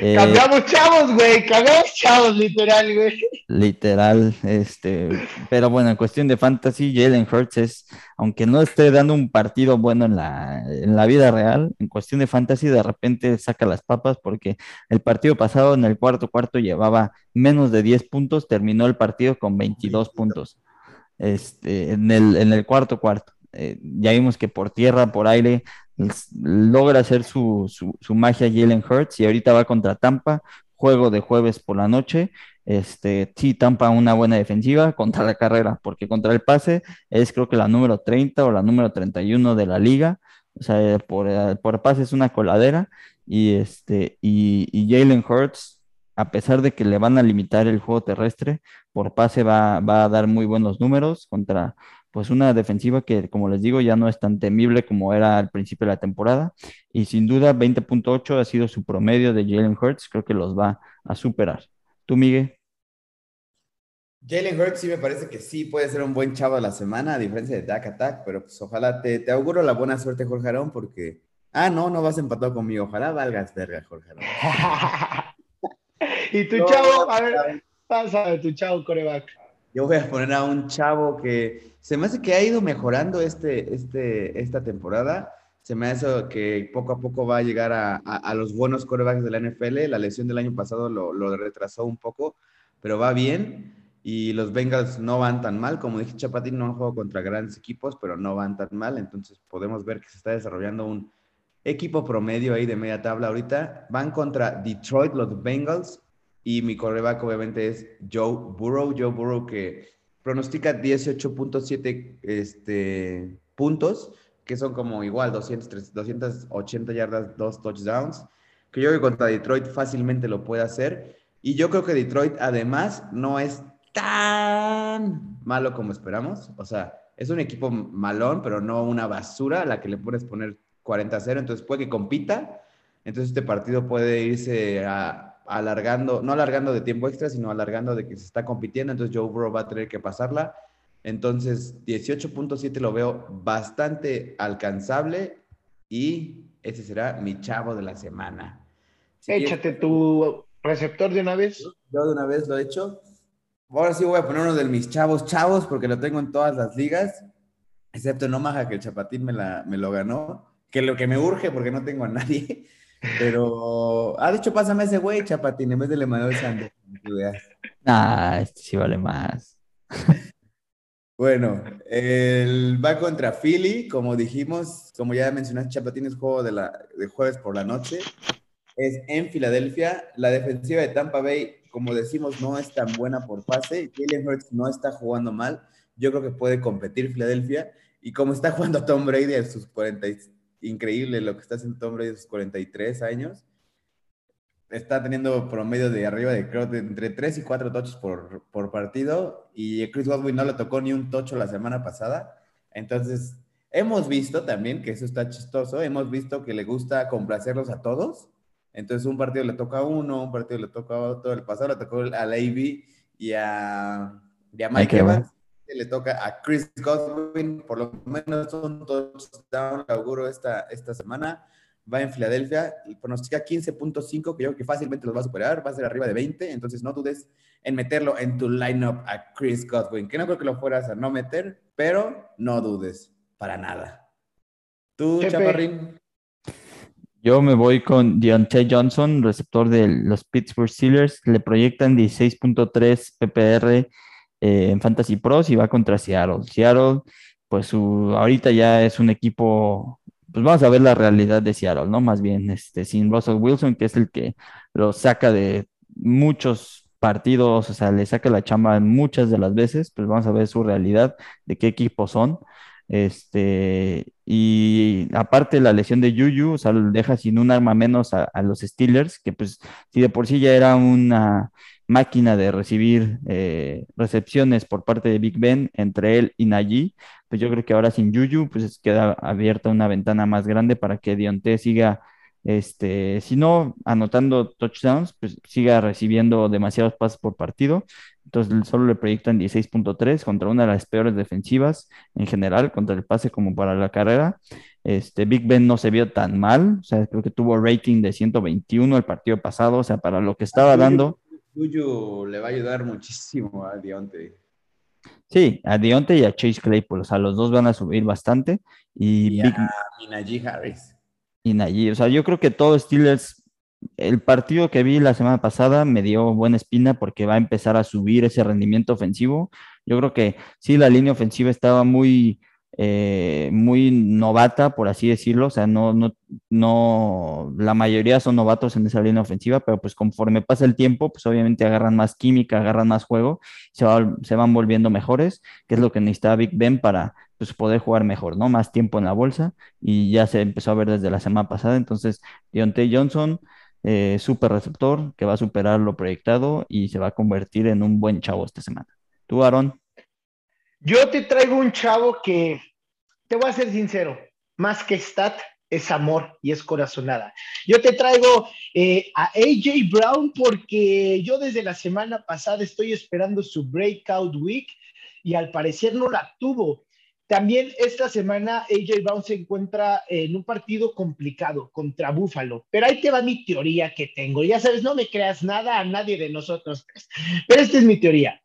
Eh, cambiamos chavos, güey, cambiamos chavos, literal, güey. Literal, este, pero bueno, en cuestión de fantasy, Jalen Hurts es, aunque no esté dando un partido bueno en la, en la vida real, en cuestión de fantasy, de repente saca las papas porque el partido pasado en el cuarto cuarto llevaba menos de 10 puntos, terminó el partido con 22 puntos. Este, en el, en el cuarto cuarto. Eh, ya vimos que por tierra, por aire, logra hacer su, su, magia Jalen Hurts y ahorita va contra Tampa, juego de jueves por la noche. Este, sí, Tampa una buena defensiva contra la carrera, porque contra el pase es creo que la número 30 o la número 31 de la liga. O sea, por, por pase es una coladera. Y, este, y, y Jalen Hurts, a pesar de que le van a limitar el juego terrestre, por pase va, va a dar muy buenos números contra, pues una defensiva que, como les digo, ya no es tan temible como era al principio de la temporada. Y sin duda, 20.8 ha sido su promedio de Jalen Hurts. Creo que los va a superar. ¿Tú, Miguel? Jalen Hurts sí me parece que sí puede ser un buen chavo de la semana, a diferencia de Dak Attack, pero pues ojalá te, te auguro la buena suerte, Jorge Arón, porque... Ah, no, no vas empatado conmigo. Ojalá valgas verga, Jorge Arón. *laughs* y tu chavo, a ver, pasa tu chavo coreback. Yo voy a poner a un chavo que se me hace que ha ido mejorando este, este, esta temporada. Se me hace que poco a poco va a llegar a, los buenos corebacks de la NFL. La lesión del año pasado lo, lo, retrasó un poco, pero va bien. Y los Bengals no van tan mal. Como dije, Chapatín no han jugado contra grandes equipos, pero no van tan mal. Entonces podemos ver que se está desarrollando un equipo promedio ahí de media tabla ahorita. Van contra Detroit, los Bengals. Y mi coreback obviamente es Joe Burrow. Joe Burrow que pronostica 18.7 este, puntos, que son como igual 200, 280 yardas, dos touchdowns, que yo creo que contra Detroit fácilmente lo puede hacer. Y yo creo que Detroit además no es tan malo como esperamos. O sea, es un equipo malón, pero no una basura a la que le puedes poner 40-0. Entonces puede que compita. Entonces este partido puede irse a, alargando, no alargando de tiempo extra, sino alargando de que se está compitiendo, entonces Joe Burrow va a tener que pasarla. Entonces, 18.7 lo veo bastante alcanzable y ese será mi chavo de la semana. Échate tu Receptor de una vez. Yo de una vez lo he hecho. Ahora sí voy a poner uno de mis chavos chavos porque lo tengo en todas las ligas, excepto en Omaha que el Chapatín me, la, me lo ganó, que lo que me urge porque no tengo a nadie. Pero ha dicho, pásame ese güey, Chapatín, en vez de Emanuel Sanders. Ah, este sí vale más. Bueno, el va contra Philly, como dijimos, como ya mencionaste, Chapatín es juego de, la, de jueves por la noche. Es en Filadelfia. La defensiva de Tampa Bay, como decimos, no es tan buena por pase. Jalen Hurts no está jugando mal. Yo creo que puede competir Filadelfia. Y como está jugando Tom Brady a sus 40, increíble lo que está haciendo Tom Brady a sus 43 años, está teniendo promedio de arriba de creo de entre 3 y 4 tochos por, por partido y Chris Godwin no le tocó ni un tocho la semana pasada. Entonces, hemos visto también que eso está chistoso, hemos visto que le gusta complacerlos a todos. Entonces, un partido le toca a uno, un partido le toca a otro. El pasado le tocó a Levy y a, y a Mike Evans. Le toca a Chris Godwin, por lo menos un touchdown, auguro esta, esta semana. Va en Filadelfia, pronostica 15.5, que yo creo que fácilmente los va a superar, va a ser arriba de 20, entonces no dudes en meterlo en tu lineup a Chris Godwin, que no creo que lo fueras a no meter, pero no dudes, para nada. ¿Tú, Chaparrín? Yo me voy con Deontay Johnson, receptor de los Pittsburgh Steelers, le proyectan 16.3 PPR eh, en Fantasy Pros y va contra Seattle. Seattle, pues su, ahorita ya es un equipo pues vamos a ver la realidad de Seattle, ¿no? Más bien, este, sin Russell Wilson, que es el que lo saca de muchos partidos, o sea, le saca la chamba muchas de las veces, pues vamos a ver su realidad, de qué equipo son. Este, y aparte la lesión de Juju, o sea, deja sin un arma menos a, a los Steelers, que pues si de por sí ya era una máquina de recibir eh, recepciones por parte de Big Ben entre él y Najee, pues yo creo que ahora sin Juju, pues queda abierta una ventana más grande para que Dionte siga, este, si no anotando touchdowns, pues siga recibiendo demasiados pases por partido. Entonces solo le proyectan 16.3 contra una de las peores defensivas en general, contra el pase como para la carrera. Este, Big Ben no se vio tan mal, o sea, creo que tuvo rating de 121 el partido pasado, o sea, para lo que estaba dando Tuyo le va a ayudar muchísimo a Dionte. Sí, a Dionte y a Chase Claypool, o sea, los dos van a subir bastante. Y, a Najee Harris. Y Najee, o sea, yo creo que todo Steelers, el partido que vi la semana pasada me dio buena espina porque va a empezar a subir ese rendimiento ofensivo. Yo creo que sí, la línea ofensiva estaba muy, eh, muy novata, por así decirlo, o sea, no, no, no, la mayoría son novatos en esa línea ofensiva, pero pues conforme pasa el tiempo, pues obviamente agarran más química, agarran más juego, se, se van volviendo mejores, que es lo que necesitaba Big Ben para pues, poder jugar mejor, ¿no? Más tiempo en la bolsa, y ya se empezó a ver desde la semana pasada, entonces, Deontay Johnson, eh, súper receptor, que va a superar lo proyectado y se va a convertir en un buen chavo esta semana. ¿Tú, Aaron? Yo te traigo un chavo que, te voy a ser sincero, más que stat, es amor y es corazonada. Yo te traigo eh, a AJ Brown porque yo desde la semana pasada estoy esperando su breakout week y al parecer no la tuvo. También esta semana AJ Brown se encuentra en un partido complicado contra Buffalo, pero ahí te va mi teoría que tengo. Ya sabes, no me creas nada a nadie de nosotros pero esta es mi teoría.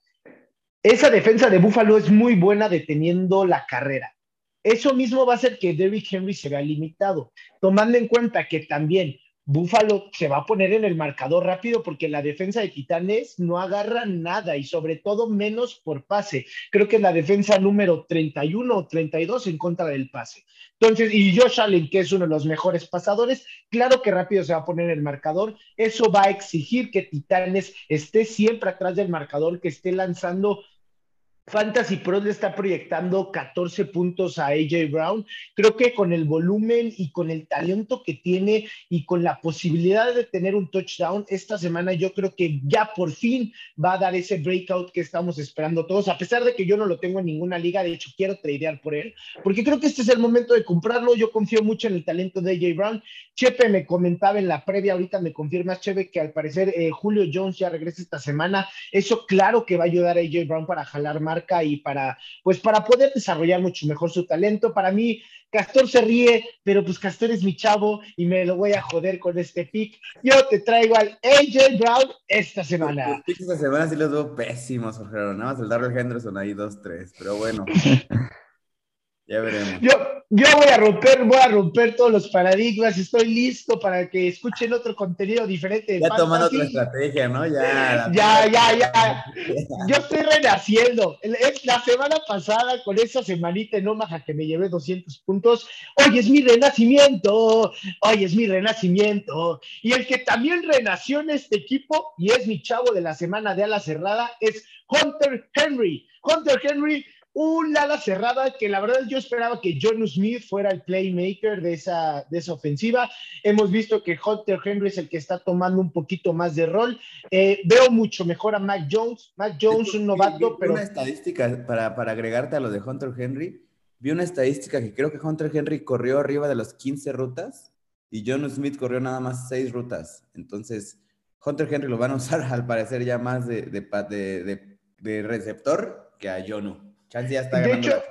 Esa defensa de Buffalo es muy buena deteniendo la carrera. Eso mismo va a hacer que Derrick Henry se vea limitado, tomando en cuenta que también Buffalo se va a poner en el marcador rápido porque la defensa de Titanes no agarra nada y sobre todo menos por pase. Creo que es la defensa número 31 o 32 en contra del pase. Entonces, y Josh Allen, que es uno de los mejores pasadores, claro que rápido se va a poner en el marcador. Eso va a exigir que Titanes esté siempre atrás del marcador, que esté lanzando Fantasy Pro le está proyectando 14 puntos a AJ Brown. Creo que con el volumen y con el talento que tiene y con la posibilidad de tener un touchdown esta semana, yo creo que ya por fin va a dar ese breakout que estamos esperando todos, a pesar de que yo no lo tengo en ninguna liga. De hecho, quiero tradear por él, porque creo que este es el momento de comprarlo. Yo confío mucho en el talento de AJ Brown. Chepe me comentaba en la previa, ahorita me confirmas, Chepe, que al parecer eh, Julio Jones ya regresa esta semana. Eso, claro que va a ayudar a AJ Brown para jalar más marca y para, pues para poder desarrollar mucho mejor su talento. Para mí, Castor se ríe, pero pues Castor es mi chavo y me lo voy a joder con este pick. Yo te traigo al AJ Brown esta semana. Los picks esta semana sí los veo pésimos, Jorge. Nada más el Darrell Henderson ahí dos, tres, pero bueno. *laughs* Ya veremos. Yo, yo voy a romper, voy a romper todos los paradigmas. Estoy listo para que escuchen otro contenido diferente. Ya tomando otra estrategia, ¿no? Ya. Ya, ya, ya. Yo estoy renaciendo. La semana pasada, con esa semanita en Omaha que me llevé 200 puntos, hoy es mi renacimiento. Hoy es mi renacimiento. Y el que también renació en este equipo, y es mi chavo de la semana de ala cerrada, es Hunter Henry. Hunter Henry, un ala cerrada que la verdad yo esperaba que John Smith fuera el playmaker de esa, de esa ofensiva. Hemos visto que Hunter Henry es el que está tomando un poquito más de rol. Eh, veo mucho mejor a Mac Jones. Mac Jones, un Vi- novato, vi pero Una estadística para, para agregarte a lo de Hunter Henry. Vi una estadística que creo que Hunter Henry corrió arriba de las 15 rutas y John Smith corrió nada más 6 rutas. Entonces, Hunter Henry lo van a usar *laughs* al parecer ya más de, de- de- de receptor que a Jonu. Chance ya está De hecho,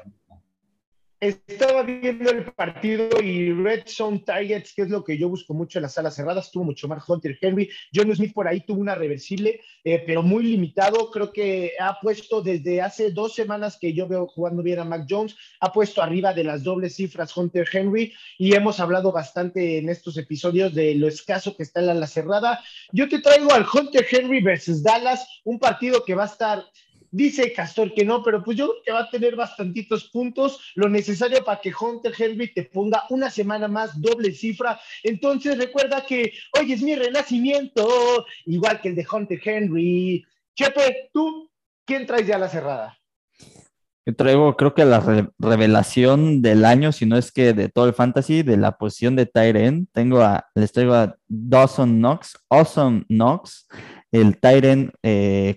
estaba viendo el partido y Red Zone Targets, que es lo que yo busco mucho en las salas cerradas, tuvo mucho más Hunter Henry. John Smith por ahí tuvo una reversible, eh, pero muy limitado. Creo que ha puesto desde hace dos semanas que yo veo jugando bien a Mac Jones, ha puesto arriba de las dobles cifras Hunter Henry y hemos hablado bastante en estos episodios de lo escaso que está en la ala cerrada. Yo te traigo al Hunter Henry versus Dallas, un partido que va a estar Dice Castor que no, pero pues yo creo que va a tener bastantitos puntos, lo necesario para que Hunter Henry te ponga una semana más doble cifra. Entonces recuerda que hoy es mi renacimiento, igual que el de Hunter Henry. Chepe, tú, ¿quién traes ya la cerrada? Yo traigo, creo que la re- revelación del año, si no es que de todo el fantasy, de la posición de end. Tengo a, les traigo a Dawson Knox, Awesome Knox, el tight end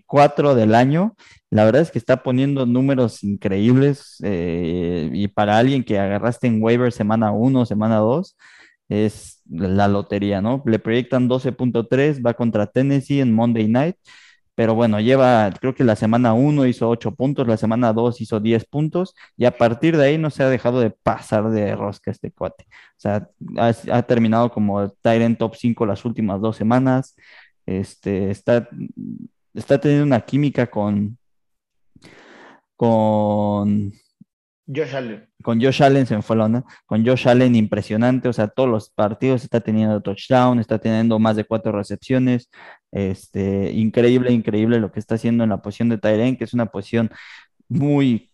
4 del año. La verdad es que está poniendo números increíbles eh, y para alguien que agarraste en waiver semana 1, semana 2, es la lotería, ¿no? Le proyectan 12.3, va contra Tennessee en Monday Night. Pero bueno, lleva, creo que la semana 1 hizo 8 puntos, la semana 2 hizo 10 puntos, y a partir de ahí no se ha dejado de pasar de rosca este cuate. O sea, ha, ha terminado como Tyrant top 5 las últimas dos semanas. Este, está, está teniendo una química con, con Josh Allen. con Josh Allen se me fue la onda, con Josh Allen impresionante, o sea, todos los partidos está teniendo touchdown, está teniendo más de cuatro recepciones, este, increíble, increíble lo que está haciendo en la posición de Tyren, que es una posición muy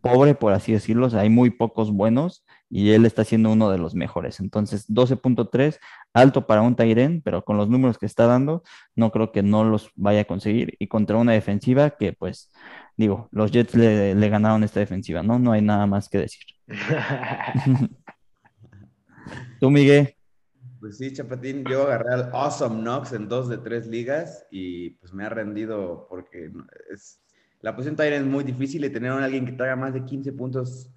pobre, por así decirlo, o sea, hay muy pocos buenos y él está siendo uno de los mejores. Entonces, 12.3, alto para un Tyren, pero con los números que está dando, no creo que no los vaya a conseguir y contra una defensiva que pues digo, los Jets le, le, ganaron esta defensiva, ¿no? No hay nada más que decir. *laughs* Tú, Miguel. Pues sí, Chapatín, yo agarré al Awesome Knox en dos de tres ligas y pues me ha rendido porque es, la posición Tyrant es muy difícil y tener a alguien que te haga más de 15 puntos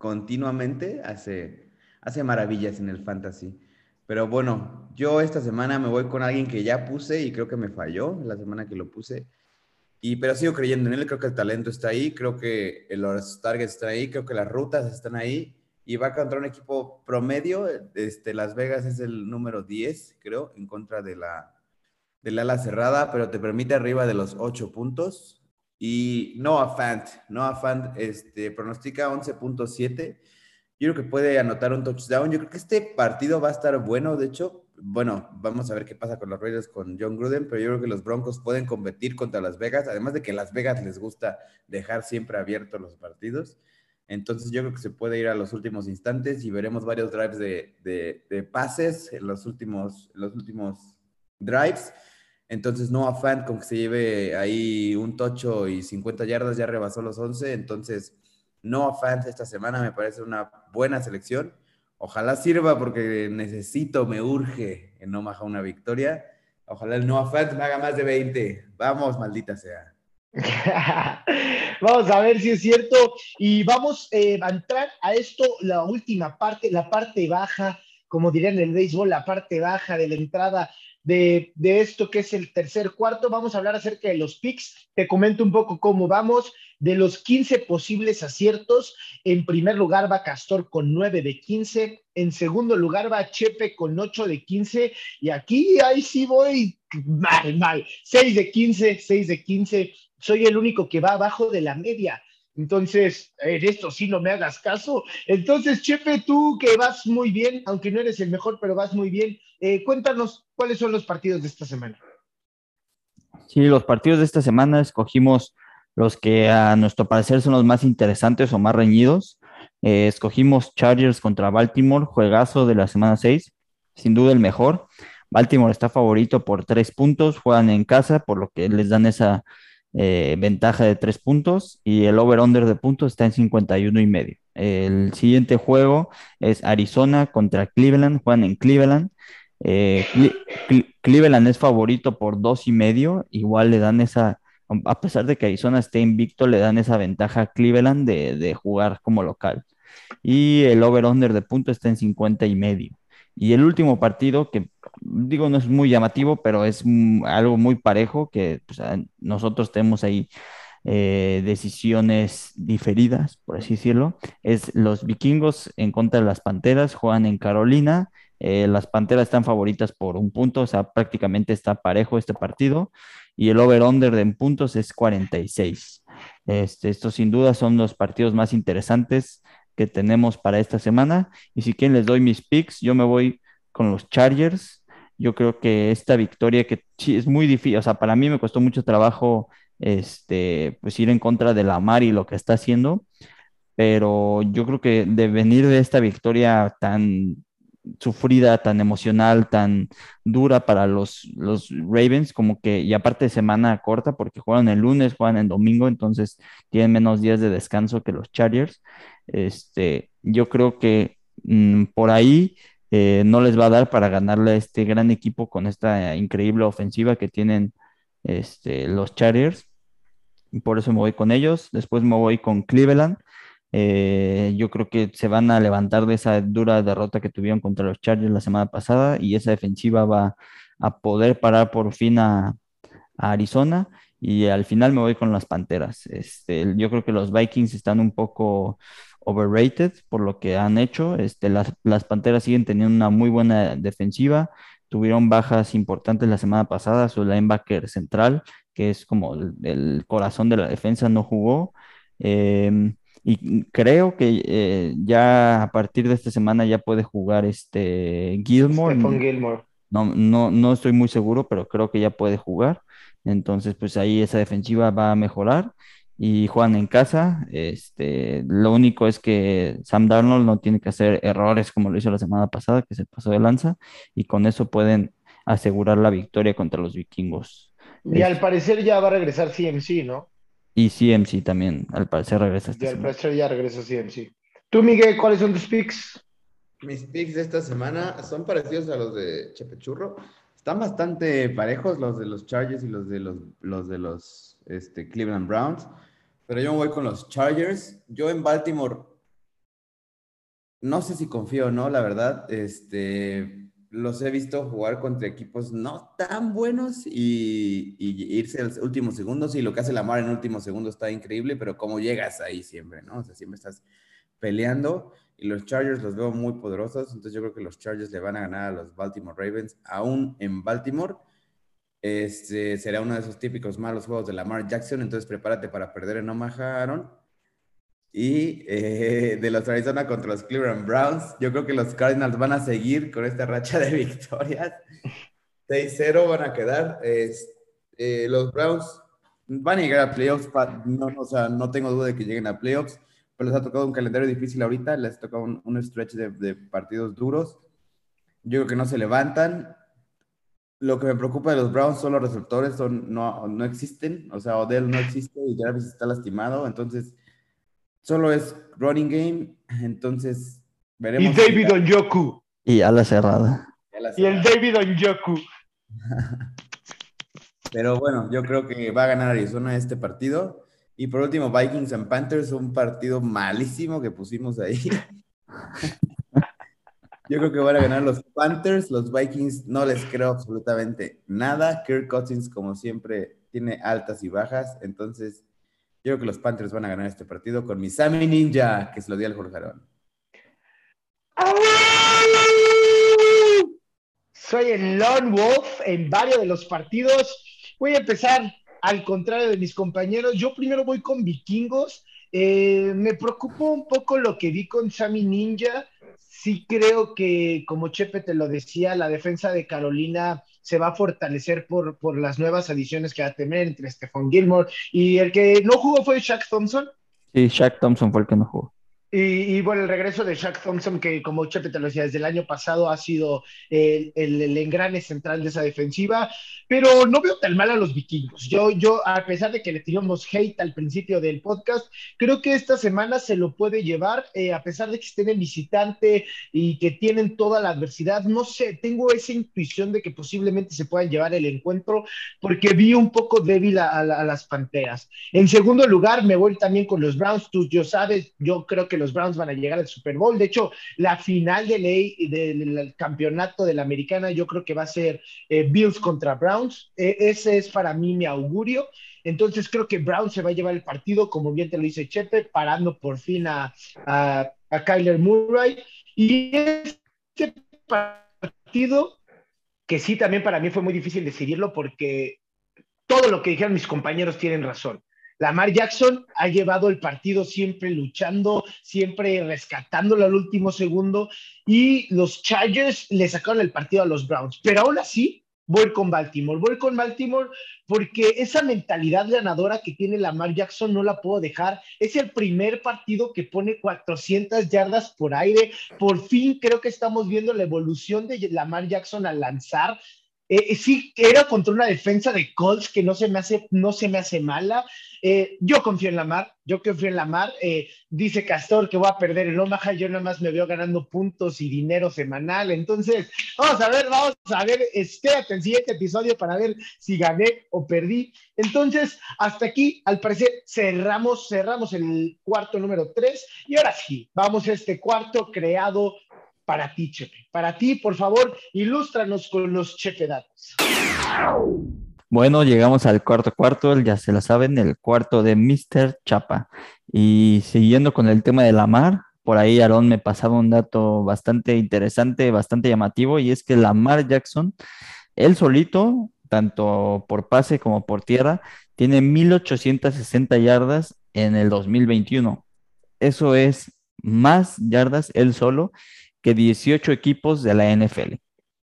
continuamente hace, hace maravillas en el fantasy. Pero bueno, yo esta semana me voy con alguien que ya puse y creo que me falló la semana que lo puse. Y, pero sigo creyendo en él, creo que el talento está ahí, creo que los targets están ahí, creo que las rutas están ahí. Y va contra un equipo promedio, este, Las Vegas es el número 10, creo, en contra de la, del ala cerrada, pero te permite arriba de los 8 puntos. Y Noah Fant, Noah Fant este, pronostica 11.7. Yo creo que puede anotar un touchdown. Yo creo que este partido va a estar bueno, de hecho, bueno, vamos a ver qué pasa con los Raiders con John Gruden, pero yo creo que los Broncos pueden competir contra Las Vegas, además de que Las Vegas les gusta dejar siempre abiertos los partidos. Entonces yo creo que se puede ir a los últimos instantes y veremos varios drives de, de, de pases en los últimos, en los últimos drives. Entonces Noah Fant con que se lleve ahí un tocho y 50 yardas ya rebasó los 11. Entonces Noah Fant esta semana me parece una buena selección. Ojalá sirva porque necesito, me urge en Omaha una victoria. Ojalá el Noah me haga más de 20. Vamos, maldita sea. *laughs* vamos a ver si es cierto. Y vamos eh, a entrar a esto, la última parte, la parte baja, como dirían en el béisbol, la parte baja de la entrada de, de, esto que es el tercer cuarto. Vamos a hablar acerca de los picks. Te comento un poco cómo vamos. De los 15 posibles aciertos, en primer lugar va Castor con 9 de 15, en segundo lugar va Chepe con 8 de 15, y aquí ahí sí voy mal, mal. 6 de 15, 6 de 15. Soy el único que va abajo de la media. Entonces, en esto sí no me hagas caso. Entonces, Chepe, tú que vas muy bien, aunque no eres el mejor, pero vas muy bien, eh, cuéntanos cuáles son los partidos de esta semana. Sí, los partidos de esta semana escogimos los que a nuestro parecer son los más interesantes o más reñidos. Eh, escogimos Chargers contra Baltimore, juegazo de la semana 6, sin duda el mejor. Baltimore está favorito por tres puntos, juegan en casa, por lo que les dan esa eh, ventaja de tres puntos y el over-under de puntos está en 51 y medio. El siguiente juego es Arizona contra Cleveland, juegan en Cleveland. Eh, Cleveland es favorito por dos y medio, igual le dan esa, a pesar de que Arizona esté invicto, le dan esa ventaja a Cleveland de, de jugar como local. Y el over-under de puntos está en 50 y medio. Y el último partido, que digo no es muy llamativo, pero es algo muy parejo, que pues, nosotros tenemos ahí eh, decisiones diferidas, por así decirlo, es los vikingos en contra de las panteras, juegan en Carolina, eh, las panteras están favoritas por un punto, o sea, prácticamente está parejo este partido, y el over-under de puntos es 46. Este, estos sin duda son los partidos más interesantes que tenemos para esta semana. Y si quieren les doy mis picks, yo me voy con los Chargers. Yo creo que esta victoria que sí es muy difícil, o sea, para mí me costó mucho trabajo este, pues ir en contra de la Mar y lo que está haciendo, pero yo creo que de venir de esta victoria tan sufrida, tan emocional, tan dura para los, los Ravens, como que, y aparte de semana corta, porque juegan el lunes, juegan el domingo, entonces tienen menos días de descanso que los Chargers. Este, yo creo que mm, por ahí eh, no les va a dar para ganarle a este gran equipo con esta increíble ofensiva que tienen este, los Chargers. Y por eso me voy con ellos. Después me voy con Cleveland. Eh, yo creo que se van a levantar de esa dura derrota que tuvieron contra los Chargers la semana pasada y esa defensiva va a poder parar por fin a, Arizona y al final me voy con las Panteras. Este, yo creo que los Vikings están un poco overrated por lo que han hecho. Este, las, las Panteras siguen teniendo una muy buena defensiva. Tuvieron bajas importantes la semana pasada. Su linebacker central, que es como el, corazón de la defensa, no jugó. Em, y creo que eh, ya a partir de esta semana ya puede jugar este Gilmore. Gilmore. No, no, no estoy muy seguro, pero creo que ya puede jugar. Entonces, pues ahí esa defensiva va a mejorar y juegan en casa. Este, lo único es que Sam Darnold no tiene que hacer errores como lo hizo la semana pasada, que se pasó de lanza, y con eso pueden asegurar la victoria contra los vikingos. Y al parecer ya va a regresar CMC, ¿no? Y CMC también, al parecer regresa. y al parecer ya regresa CMC. Tú, Miguel, ¿cuáles son tus picks? Mis picks de esta semana son parecidos a los de Chepechurro. Están bastante parejos los de los Chargers y los de los, los de los este, Cleveland Browns. Pero yo me voy con los Chargers. Yo en Baltimore no sé si confío o no, la verdad. Este, los he visto jugar contra equipos no tan buenos y, irse a los últimos segundos. Y lo que hace Lamar en últimos segundos está increíble, pero cómo llegas ahí siempre, ¿no? O sea, siempre estás peleando. Y los Chargers los veo muy poderosos. Entonces yo creo que los Chargers le van a ganar a los Baltimore Ravens, aún en Baltimore. Este será uno de esos típicos malos juegos de Lamar Jackson. Entonces prepárate para perder en Omaha, Aaron. Y eh, de los Arizona contra los Cleveland Browns, yo creo que los Cardinals van a seguir con esta racha de *laughs* victorias. 6-0 van a quedar. Eh, los Browns van a llegar a playoffs. No, o sea, no tengo duda de que lleguen a playoffs, pero les ha tocado un calendario difícil ahorita. Les ha tocado un, stretch de, partidos duros. Yo creo que no se levantan. Lo que me preocupa de los Browns son los receptores, son, no, no existen. O sea, Odell no existe y Jarvis está lastimado. Entonces, Solo es running game, entonces veremos. Y David Onyoku. Y a la cerrada. Y el David Onyoku. Pero bueno, yo creo que va a ganar Arizona este partido. Y por último, Vikings and Panthers, un partido malísimo que pusimos ahí. *laughs* Yo creo que van a ganar los Panthers, los Vikings no les creo absolutamente nada. Kirk Cousins, como siempre, tiene altas y bajas, entonces yo creo que los Panthers van a ganar este partido con mi Sammy Ninja, que se lo di al Jorjarón. Soy el Lone Wolf en varios de los partidos. Voy a empezar al contrario de mis compañeros. Yo primero voy con vikingos. Eh, me preocupó un poco lo que vi con Sammy Ninja. Sí creo que, como Chepe te lo decía, la defensa de Carolina se va a fortalecer por, por las nuevas adiciones que va a tener entre Stephon Gilmore y el que no jugó fue Shaq Thompson. Sí, Shaq Thompson fue el que no jugó. Y, bueno, el regreso de Shaq Thompson, que como Chepe te lo decía, desde el año pasado ha sido el, el, engrane central de esa defensiva, pero no veo tan mal a los vikingos. Yo, yo, a pesar de que le tiramos hate al principio del podcast, creo que esta semana se lo puede llevar, eh, a pesar de que estén en visitante y que tienen toda la adversidad. No sé, tengo esa intuición de que posiblemente se puedan llevar el encuentro, porque vi un poco débil a, a, a las panteras. En segundo lugar, me voy también con los Browns. Tú, yo sabes, yo creo que los Browns van a llegar al Super Bowl. De hecho, la final de ley del campeonato de la americana, yo creo que va a ser eh, Bills contra Browns. E ese es para mí mi augurio. Entonces creo que Browns se va a llevar el partido, como bien te lo dice Chepe, parando por fin a, a, a Kyler Murray. Y este partido, que sí también para mí fue muy difícil decidirlo porque todo lo que dijeron mis compañeros tienen razón. Lamar Jackson ha llevado el partido siempre luchando, siempre rescatándolo al último segundo y los Chargers le sacaron el partido a los Browns. Pero aún así, voy con Baltimore. Voy con Baltimore porque esa mentalidad ganadora que tiene Lamar Jackson no la puedo dejar. Es el primer partido que pone 400 yardas por aire. Por fin creo que estamos viendo la evolución de Lamar Jackson al lanzar. Eh, sí, era contra una defensa de Colts que no se me hace, no se me hace mala. Eh, yo confío en Lamar, yo confío en Lamar. Eh, dice Castor que voy a perder el Omaha, yo nada más me veo ganando puntos y dinero semanal. Entonces, vamos a ver, vamos a ver, espérate el siguiente episodio para ver si gané o perdí. Entonces, hasta aquí, al parecer, cerramos, cerramos el cuarto número tres. Y ahora sí, vamos a este cuarto creado para ti, Chepe. Para ti, por favor, ilústranos con los Chepe datos. Bueno, llegamos al cuarto cuarto, ya se lo saben, el cuarto de Mr. Chapa. Y siguiendo con el tema de la mar, por ahí Aaron me pasaba un dato bastante interesante, bastante llamativo, y es que Lamar Jackson, él solito, tanto por pase como por tierra, tiene 1860 yardas en el 2021. Eso es más yardas él solo que 18 equipos de la NFL.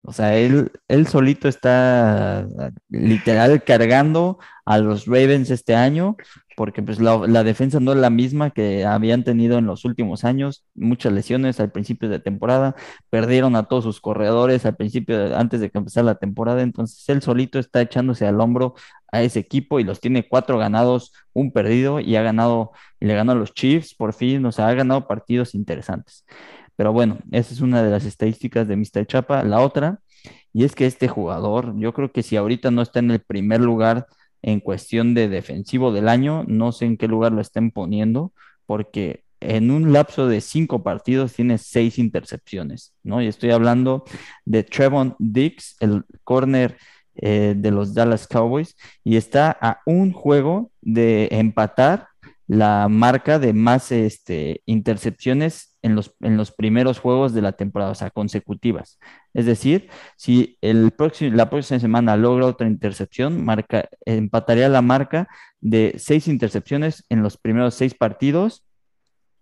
O sea, él, él solito está literal cargando a los Ravens este año, porque pues la, defensa no es la misma que habían tenido en los últimos años, muchas lesiones al principio de temporada, perdieron a todos sus corredores al principio, antes de que empezara la temporada, entonces él solito está echándose al hombro a ese equipo y los tiene cuatro ganados, un perdido y ha ganado, y le ganó a los Chiefs por fin, o sea, ha ganado partidos interesantes. Pero bueno, esa es una de las estadísticas de Mr. Chapa. La otra, y es que este jugador, yo creo que si ahorita no está en el primer lugar en cuestión de defensivo del año, no sé en qué lugar lo estén poniendo, porque en un lapso de cinco partidos tiene seis intercepciones, ¿no? Y estoy hablando de Trevon Dix, el corner eh, de los Dallas Cowboys, y está a un juego de empatar la marca de más este, intercepciones en los, en los primeros juegos de la temporada, o sea, consecutivas. Es decir, si el próximo, la próxima semana logra otra intercepción, marca, empataría la marca de seis intercepciones en los primeros seis partidos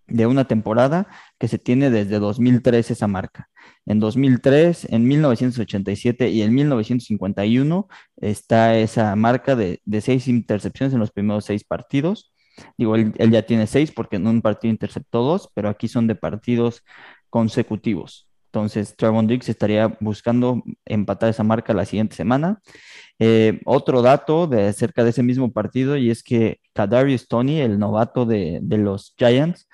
de una temporada que se tiene desde 2003 esa marca. En 2003, en 1987 y en 1951 está esa marca de, de seis intercepciones en los primeros seis partidos. Digo, él, ya tiene seis porque en un partido interceptó dos, pero aquí son de partidos consecutivos. Entonces, Trevon Diggs estaría buscando empatar esa marca la siguiente semana. Eh, otro dato de acerca de ese mismo partido y es que Kadarius Tony, el novato de, de los Giants,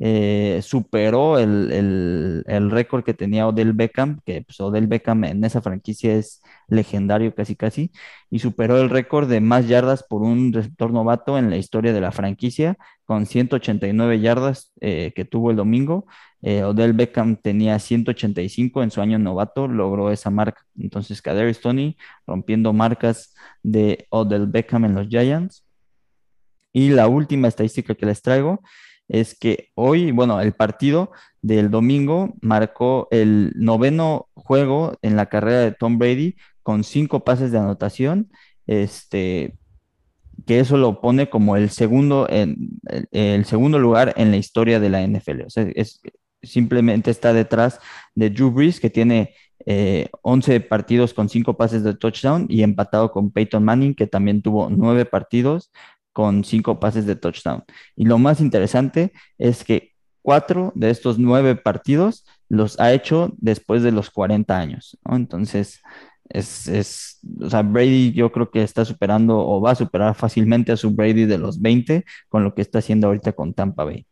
eh, superó el, récord que tenía Odell Beckham, que pues, Odell Beckham en esa franquicia es legendario casi casi, y superó el récord de más yardas por un receptor novato en la historia de la franquicia, con 189 yardas eh, que tuvo el domingo. Eh, Odell Beckham tenía 185 en su año novato, logró esa marca. Entonces, Kaderi Stoney rompiendo marcas de Odell Beckham en los Giants. Y la última estadística que les traigo es que hoy, bueno, el partido del domingo marcó el noveno juego en la carrera de Tom Brady con cinco pases de anotación, este, que eso lo pone como el segundo, en, el, segundo lugar en la historia de la NFL. O sea, es, simplemente está detrás de Drew Brees, que tiene 11 eh, partidos con cinco pases de touchdown y empatado con Peyton Manning, que también tuvo nueve partidos con cinco pases de touchdown. Y lo más interesante es que cuatro de estos nueve partidos los ha hecho después de los 40 años. Entonces, es, es, o sea, Brady yo creo que está superando o va a superar fácilmente a su Brady de los 20 con lo que está haciendo ahorita con Tampa Bay.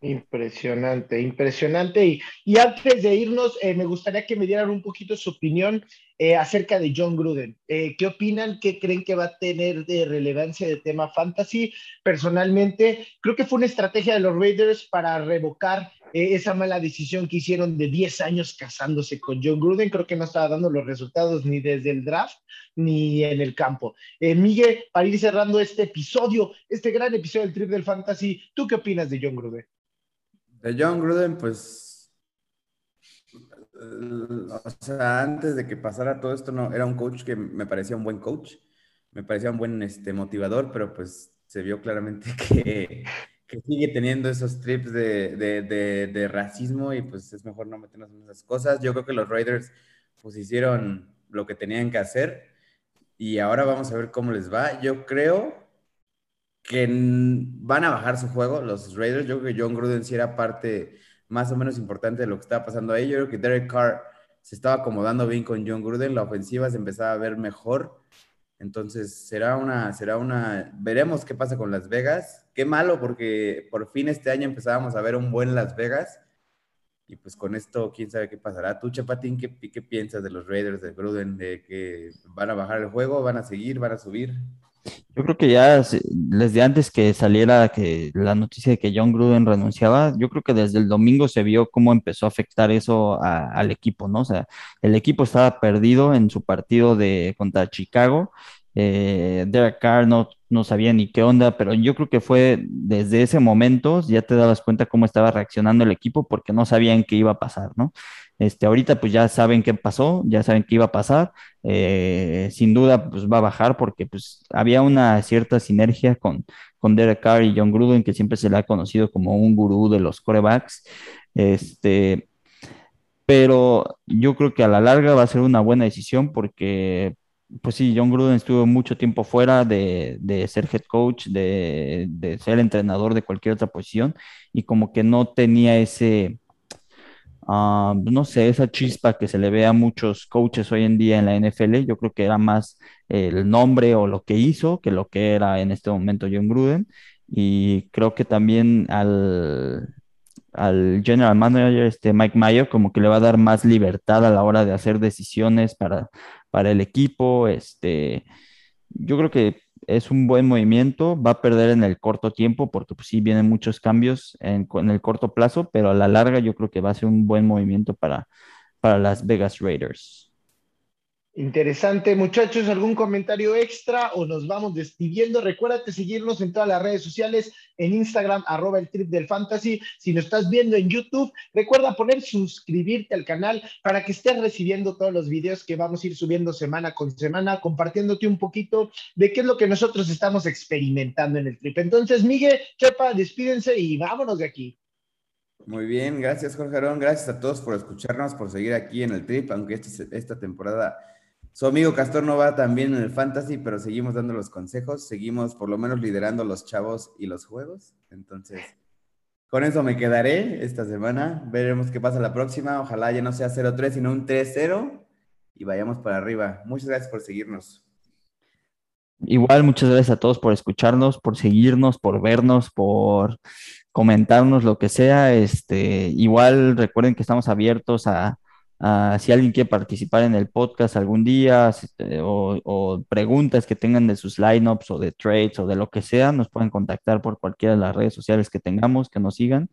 Impresionante, impresionante. Y, antes de irnos, eh, me gustaría que me dieran un poquito su opinión eh, acerca de John Gruden. Eh, ¿Qué opinan? ¿Qué creen que va a tener de relevancia de tema fantasy? Personalmente, creo que fue una estrategia de los Raiders para revocar esa mala decisión que hicieron de 10 años casándose con John Gruden. Creo que no estaba dando los resultados ni desde el draft ni en el campo. Miguel, para ir cerrando este episodio, este gran episodio del Trip del Fantasy, ¿tú qué opinas de John Gruden? De John Gruden, pues, o sea, antes de que pasara todo esto, no, era un coach que me parecía un buen coach, me parecía un buen este, motivador, pero pues se vio claramente *laughs* que, sigue teniendo esos trips de, de, racismo y pues es mejor no meternos en esas cosas. Yo creo que los Raiders pues hicieron lo que tenían que hacer y ahora vamos a ver cómo les va. Yo creo que van a bajar su juego los Raiders. Yo creo que John Gruden sí era parte más o menos importante de lo que estaba pasando ahí. Yo creo que Derek Carr se estaba acomodando bien con John Gruden, la ofensiva se empezaba a ver mejor. Entonces será una, será una, veremos qué pasa con Las Vegas. Qué malo porque por fin este año empezábamos a ver un buen Las Vegas. Y pues con esto, quién sabe qué pasará. Tú, Chapatín, ¿qué, qué piensas de los Raiders de Gruden? ¿De que van a bajar el juego, van a seguir, van a subir? Yo creo que ya desde antes que saliera que la noticia de que John Gruden renunciaba, yo creo que desde el domingo se vio cómo empezó a afectar eso al equipo, ¿no? O sea, el equipo estaba perdido en su partido de contra Chicago. Eh, Derek Carr no, no sabía ni qué onda, pero yo creo que fue desde ese momento, ya te dabas cuenta cómo estaba reaccionando el equipo porque no sabían qué iba a pasar, ¿no? Este, ahorita pues ya saben qué pasó, ya saben qué iba a pasar. Eh, sin duda pues va a bajar porque pues había una cierta sinergia con, con Derek Carr y John Gruden, que siempre se le ha conocido como un gurú de los corebacks. Este, pero yo creo que a la larga va a ser una buena decisión porque pues sí, John Gruden estuvo mucho tiempo fuera de, ser head coach, de, de, ser entrenador de cualquier otra posición y como que no tenía ese, Ah, no sé, esa chispa que se le ve a muchos coaches hoy en día en la NFL, yo creo que era más el nombre o lo que hizo que lo que era en este momento John Gruden. Y creo que también al, al general manager, este Mike Mayer, como que le va a dar más libertad a la hora de hacer decisiones para, para el equipo. Este, yo creo que es un buen movimiento, va a perder en el corto tiempo porque pues, sí vienen muchos cambios en, el corto plazo, pero a la larga yo creo que va a ser un buen movimiento para, para las Vegas Raiders. Interesante, muchachos. ¿Algún comentario extra o nos vamos despidiendo? Recuérdate seguirnos en todas las redes sociales, en Instagram, arroba el trip del fantasy. Si nos estás viendo en YouTube, recuerda poner suscribirte al canal para que estés recibiendo todos los videos que vamos a ir subiendo semana con semana, compartiéndote un poquito de qué es lo que nosotros estamos experimentando en el trip. Entonces, Miguel, Chepa, despídense y vámonos de aquí. Muy bien, gracias Jorge Arón, gracias a todos por escucharnos, por seguir aquí en el trip, aunque esta, esta temporada su amigo Castor no va también en el fantasy, pero seguimos dando los consejos, seguimos por lo menos liderando los chavos y los juegos. Entonces, con eso me quedaré esta semana. Veremos qué pasa la próxima. Ojalá ya no sea 0-3, sino un 3-0 y vayamos para arriba. Muchas gracias por seguirnos. igual, muchas gracias a todos por escucharnos, por seguirnos, por vernos, por comentarnos lo que sea. Este, igual recuerden que estamos abiertos a, si alguien quiere participar en el podcast algún día este, o, preguntas que tengan de sus lineups o de trades o de lo que sea, nos pueden contactar por cualquiera de las redes sociales que tengamos, que nos sigan.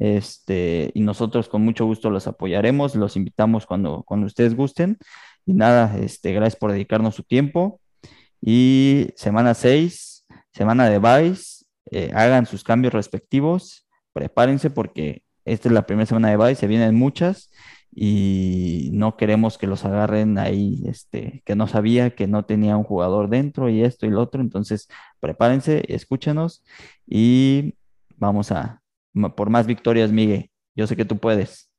Este, y nosotros con mucho gusto los apoyaremos, los invitamos cuando, cuando ustedes gusten. Y nada, este, gracias por dedicarnos su tiempo. Y semana 6, semana de Vice, eh, hagan sus cambios respectivos, prepárense porque esta es la primera semana de Vice, se vienen muchas y no queremos que los agarren ahí, este, que no sabía que no tenía un jugador dentro y esto y lo otro. Entonces, prepárense, escúchenos y vamos a por más victorias, Miguel. Yo sé que tú puedes.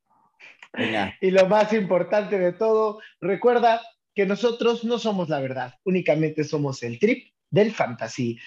Y lo más importante de todo, recuerda que nosotros no somos la verdad, únicamente somos el trip del fantasy.